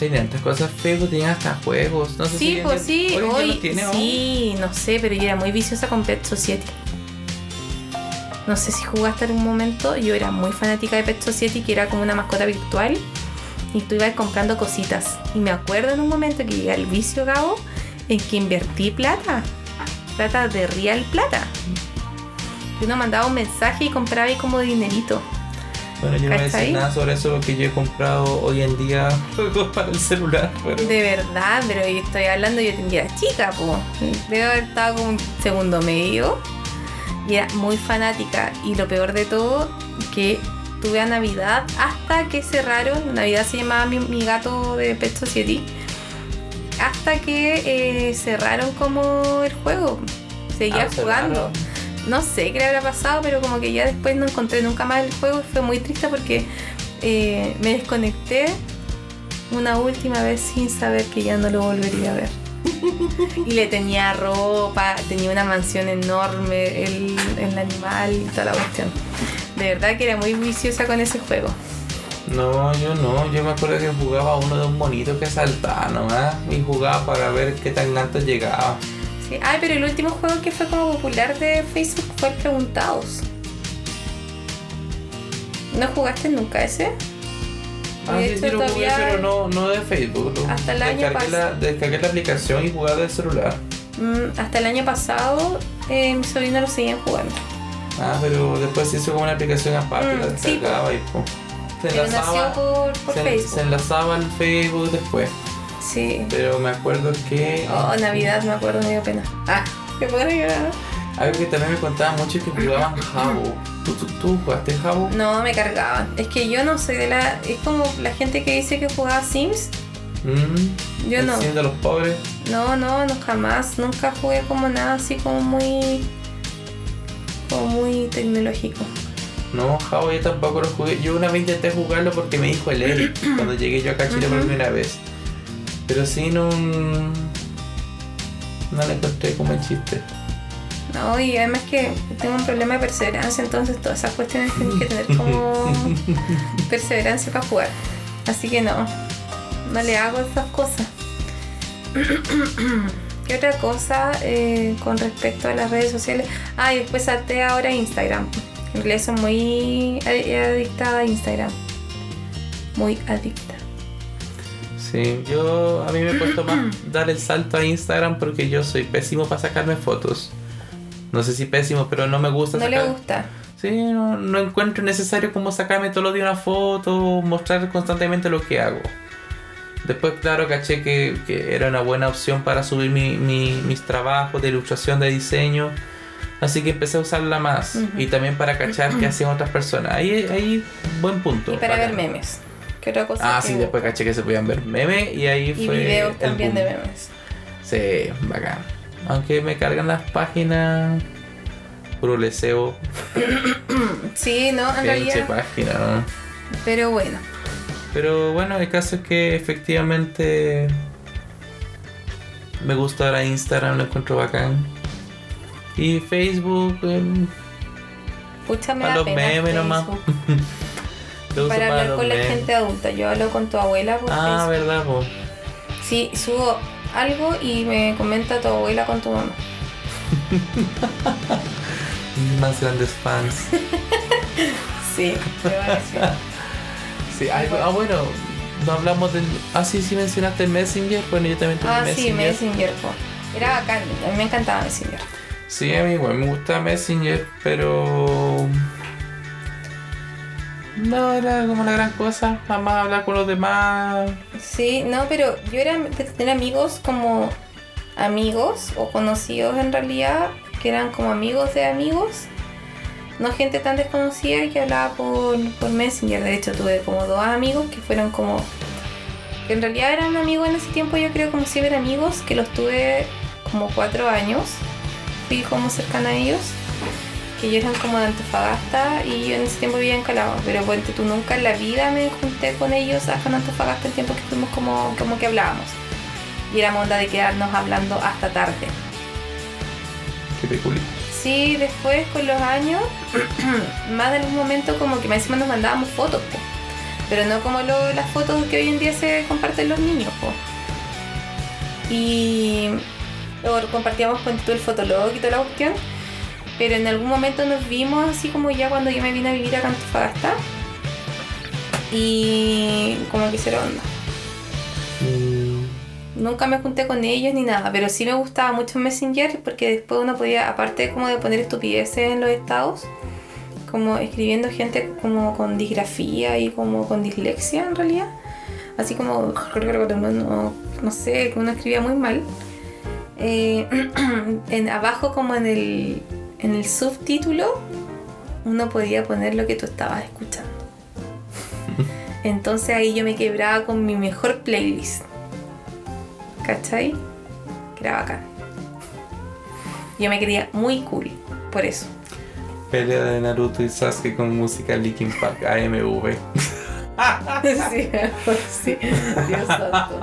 Tenían tantas cosas Facebook, tenían hasta juegos. No sé Sí, si pues sí, hoy, aún. sí, no sé, pero yo era muy viciosa con Pet Society. No sé si jugaste en algún momento, yo era muy fanática de Pet Society, que era como una mascota virtual, y tú ibas comprando cositas. Y me acuerdo en un momento que llegué al vicio, Gabo, en que invertí plata. Plata de real plata. Y uno mandaba un mensaje y compraba ahí como dinerito. Bueno, yo no voy a nada sobre eso porque yo he comprado hoy en día juegos para el celular. Pero... De verdad, pero yo estoy hablando, yo tenía chica, po. Debo haber estado como un segundo medio. Y era muy fanática. Y lo peor de todo, que tuve a Navidad hasta que cerraron. Navidad se llamaba mi, mi gato de Pet Society. Hasta que eh, cerraron como el juego. Seguía Ah, jugando. cerraron. No sé qué le habrá pasado, pero como que ya después no encontré nunca más el juego y fue muy triste porque eh, me desconecté una última vez sin saber que ya no lo volvería a ver. y le tenía ropa, tenía una mansión enorme, el, el animal y toda la cuestión. De verdad que era muy viciosa con ese juego. No, yo no. Yo me acuerdo que jugaba uno de un monito que saltaba nomás. Y jugaba para ver qué tan alto llegaba. Sí. Ay, pero el último juego que fue como popular de Facebook fue el Preguntados. ¿No jugaste nunca ese? Ah, De sí, hecho, sí, lo jugué, pero no, no de Facebook. lo- Hasta el año la, descargué la aplicación y jugaba del celular. Mm, hasta el año pasado eh, mis sobrinos lo seguían jugando. Ah, pero después se hizo como una aplicación aparte, Mm, la sí, descargaba y pum. Se enlazaba, por, por se, Facebook. se enlazaba al Facebook después. Sí. Pero me acuerdo que. Oh, Navidad, me acuerdo, me dio pena. Ah, me puedo llorar. Algo que también me contaba mucho es que jugaban Jabo. ¿Tú, tú, tú jugaste Jabo? No, me cargaban. Es que yo no soy de la. Es como la gente que dice que jugaba Sims. Mm, Yo no. Sim de los pobres. No, no, no, jamás. Nunca jugué como nada así como muy. como muy tecnológico. No, Jabo yo tampoco lo jugué. Yo una vez intenté jugarlo porque me dijo el Eric cuando llegué yo acá a Chile por Ujú. primera vez. Pero sí no. No le encontré como el chiste. No, y además que tengo un problema de perseverancia, entonces todas esas cuestiones tienes que tener como perseverancia para jugar. Así que no, no le hago esas cosas. ¿Qué otra cosa eh, con respecto a las redes sociales? Ah, y después salté ahora Instagram. En realidad soy muy adi- adicta a Instagram. Muy adicta. Sí, yo a mí me cuesta más dar el salto a Instagram porque yo soy pésimo para sacarme fotos. No sé si pésimo, pero no me gusta No sacar. le gusta. Sí, no, no encuentro necesario como sacarme todos los días una foto, mostrar constantemente lo que hago. Después, claro, caché que, que era una buena opción para subir mi- mi- mis trabajos de ilustración, de diseño. Así que empecé a usarla más. Ujú. Y también para cachar qué hacían otras personas. Ahí, ahí buen punto. Y para ver memes. ¿Qué otra cosa? Ah, sí, después caché que se podían ver memes y ahí Y fue. videos el también boom. de memes. Sí, bacán. Aunque me cargan las páginas. Puro leseo. Sí, no, en realidad. página, ¿no? Pero bueno. Pero bueno, el caso es que efectivamente me gusta ahora Instagram, lo encuentro bacán. Y Facebook, em, Pucha, me da los memes nomás. Lo Para hablar con la gente adulta. Yo hablo con tu abuela por Ah, Facebook. verdad, po. Sí, subo algo y me comenta tu abuela con tu mamá. Más grandes fans. Sí, me va a decir. Sí, ay, ah, bueno, no hablamos del. Ah, sí, sí mencionaste Messenger. Bueno, yo también tengo Ah, Messenger. sí, Messenger. po. Era bacán, a mí me encantaba Messenger. Sí, a mí igual me gusta Messenger, pero. No era como la gran cosa. Nada más hablar con los demás. Sí, no, pero yo era de tener amigos como amigos o conocidos en realidad, que eran como amigos de amigos. No gente tan desconocida que hablaba por, por Messenger. De hecho, tuve como dos amigos que fueron como. que en realidad eran amigos en ese tiempo, yo creo como amigos, que los tuve como cuatro años. Fui como cercana a ellos. Que ellos eran como de Antofagasta y yo en ese tiempo vivía en Calama. Pero ponte tú nunca en la vida me junté con ellos acá en Antofagasta el tiempo que fuimos como, como que hablábamos. Y era onda de quedarnos hablando hasta tarde. Qué peculiar. Sí, después con los años, más de algún momento como que más encima nos mandábamos fotos, po. pero no como lo- las fotos que hoy en día se comparten los niños. po. Y luego compartíamos con tú el fotolog y toda la cuestión, pero en algún momento nos vimos así como ya cuando yo me vine a vivir a Antofagasta. Y como que hicieron onda. Mm, Nunca me junté con ellos ni nada, pero sí me gustaba mucho Messenger porque después uno podía, aparte como de poner estupideces en los estados, como escribiendo gente como con disgrafía y como con dislexia en realidad. Así como, no, no sé, que uno escribía muy mal. Eh, en, abajo como en el, en el subtítulo uno podía poner lo que tú estabas escuchando. Entonces ahí yo me quebraba con mi mejor playlist. ¿Cachai? Que era bacán. Yo me quería muy cool, por eso. pelea de Naruto y Sasuke con música Linkin Park, AMV. sí, sí, Dios santo.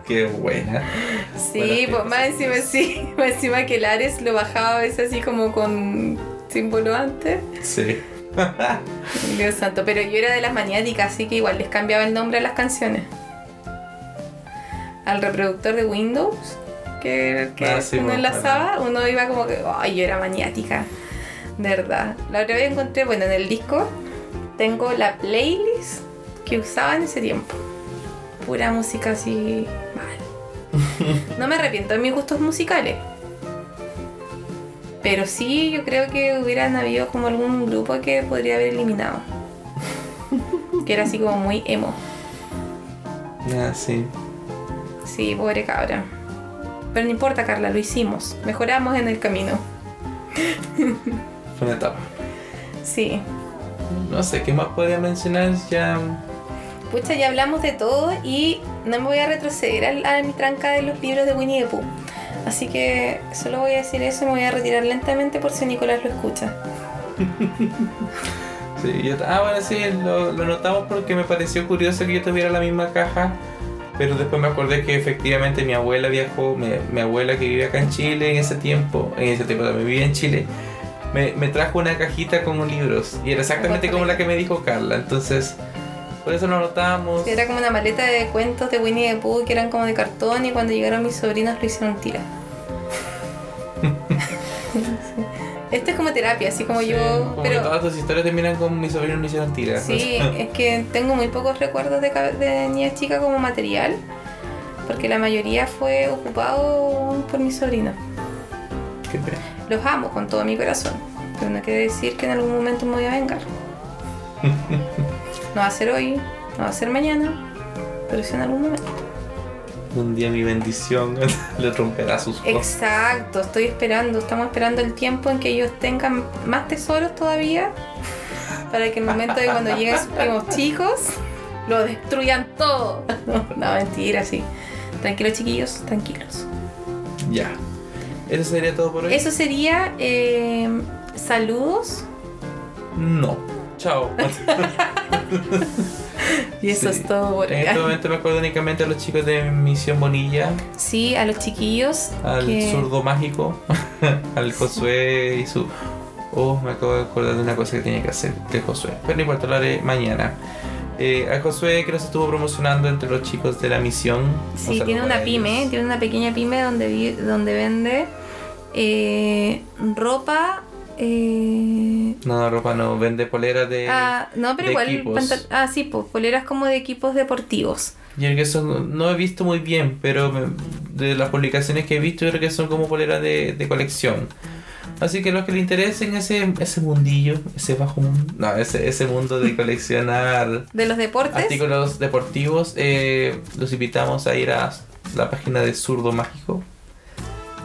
Qué buena. Sí, pues más encima sí, más encima que el Ares lo bajaba a veces así como con símbolo antes. Sí. Dios santo, pero yo era de las maniáticas, así que igual les cambiaba el nombre a las canciones. Al reproductor de Windows que, que Ah, sí, uno enlazaba, uno iba como que, ay, yo era maniática. De verdad. La otra vez encontré, bueno, en el disco tengo la playlist que usaba en ese tiempo. Pura música así mal. No me arrepiento de mis gustos musicales. Pero sí, yo creo que hubieran habido como algún grupo que podría haber eliminado. Que era así como muy emo. Ah, sí. Sí, pobre cabra. Pero no importa, Carla, lo hicimos. Mejoramos en el camino. Fue una etapa. Sí. No sé, ¿qué más podría mencionar? Ya. Pucha, ya hablamos de todo y no me voy a retroceder a, mi tranca de los libros de Winnie the Pooh. Así que solo voy a decir eso y me voy a retirar lentamente por si Nicolás lo escucha. Sí, yo- ah, bueno, sí, lo, lo notamos porque me pareció curioso que yo tuviera la misma caja. Pero después me acordé que efectivamente mi abuela viajó, mi, mi abuela que vive acá en Chile en ese tiempo, en ese tiempo también vivía en Chile, me, me trajo una cajita con libros y era exactamente como la que me dijo Carla. Entonces, por eso lo notamos. Era como una maleta de cuentos de Winnie the Pooh que eran como de cartón y cuando llegaron mis sobrinos lo hicieron tira. Esto es como terapia, así como Sí, yo... como pero todas tus historias terminan con mis sobrinos no hicieron tiras. Sí, es que tengo muy pocos recuerdos de, de niña chica como material, porque la mayoría fue ocupado por mis sobrinos. Qué pena. Los amo con todo mi corazón, pero no quiere decir que en algún momento me voy a vengar. No va a ser hoy, no va a ser mañana, pero sí en algún momento. Un día mi bendición le romperá sus cosas. Exacto, estoy esperando, estamos esperando el tiempo en que ellos tengan más tesoros todavía, para que el momento de cuando lleguen sus primos chicos, lo destruyan todo. No, no, mentira, sí. Tranquilos chiquillos, tranquilos. Ya. ¿Eso sería todo por hoy? Eso sería eh, saludos. No. Chao. Y eso Sí. es todo por En este momento me acuerdo únicamente a los chicos de Misión Bonilla, Sí, a los chiquillos. al que- zurdo mágico, al Josué y su. Oh, me acabo de acordar de una cosa que tenía que hacer de Josué. Pero no importa, lo haré mañana. Eh, a Josué que nos estuvo promocionando entre los chicos de la misión. Sí, tiene una pyme, ellos. tiene una pequeña pyme donde, vi- donde vende eh, ropa. eh, No, ropa no, vende poleras de. ah, no, pero igual. pantal- ah, sí, pues poleras como de equipos deportivos. Yo creo que son, no he visto muy bien, pero de las publicaciones que he visto, yo creo que son como poleras de, de colección. Así que los que le interesen ese, ese mundillo, ese bajo mundo, no, ese, ese mundo de coleccionar De los deportes. artículos deportivos, eh, los invitamos a ir a la página de Zurdo Mágico.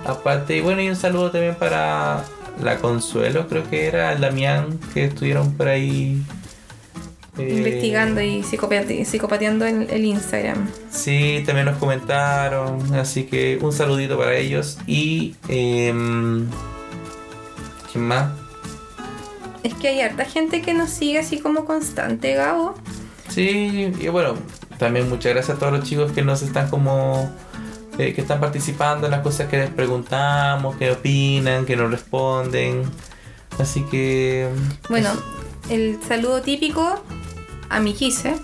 Aparte, y bueno, y un saludo también para la Consuelo, creo que era, el Damián, que estuvieron por ahí. eh, Investigando y psicopate- psicopateando el, el Instagram. Sí, también nos comentaron, así que un saludito para ellos. Y. em, ¿Quién más? Es que hay harta gente que nos sigue así como constante, Gabo. Sí, y bueno, también muchas gracias a todos los chicos que nos están como. eh, que están participando en las cosas que les preguntamos, que opinan, que nos responden. Así que. Bueno, el saludo típico a mi Gise.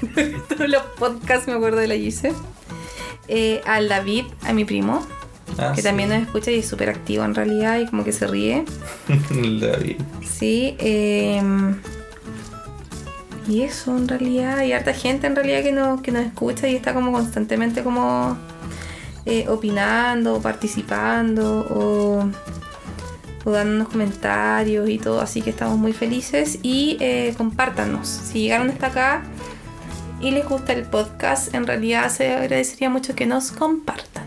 Todos los podcasts me acuerdo de la Gise. Eh, al David, a mi primo, ah, que sí, también nos escucha y es súper activo en realidad y como que se ríe. David. Sí. eh, y eso en realidad, hay harta gente en realidad que nos, que nos escucha y está como constantemente como eh, opinando, participando o, o dándonos comentarios y todo, así que estamos muy felices y eh, compártanos. Si llegaron hasta acá y les gusta el podcast, en realidad se agradecería mucho que nos compartan.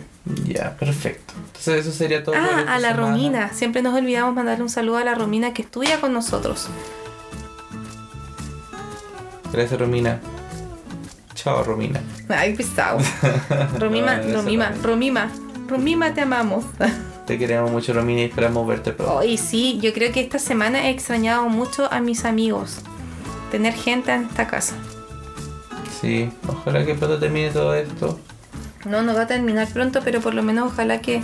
Ya, perfecto. Entonces eso sería todo. Ah, a la semana. Romina. Siempre nos olvidamos mandarle un saludo a la Romina que estudia con nosotros. Gracias, Romina. Chao, Romina. Ay, pesado. Romima, No, Romima. Romima. Romima, te amamos. Te queremos mucho, Romina, y esperamos verte pronto. Hoy sí, yo creo que esta semana he extrañado mucho a mis amigos. Tener gente en esta casa. Sí, ojalá que pronto termine todo esto. No, no va a terminar pronto, pero por lo menos ojalá que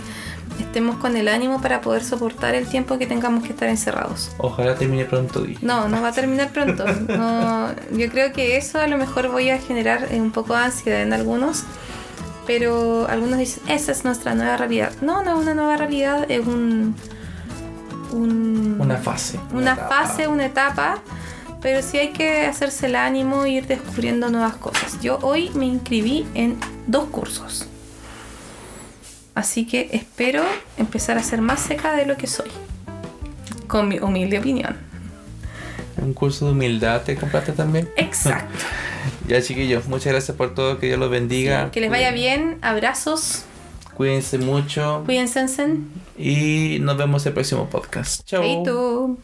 estemos con el ánimo para poder soportar el tiempo que tengamos que estar encerrados. Ojalá termine pronto. dije. No, no va a terminar pronto. No, yo creo que eso a lo mejor voy a generar eh, un poco de ansiedad en algunos. Pero algunos dicen, esa es nuestra nueva realidad. No, no es una nueva realidad, es un... un- Una fase. una fase, una etapa. Pero sí hay que hacerse el ánimo e ir descubriendo nuevas cosas. Yo hoy me inscribí en dos cursos. Así que espero empezar a ser más seca de lo que soy. Con mi humilde opinión. Un curso de humildad te compraste también. Exacto. Ya, chiquillos, muchas gracias por todo. Que Dios los bendiga. Que les vaya bien. Abrazos. Cuídense mucho. Cuídense. Y nos vemos el próximo podcast. Chao.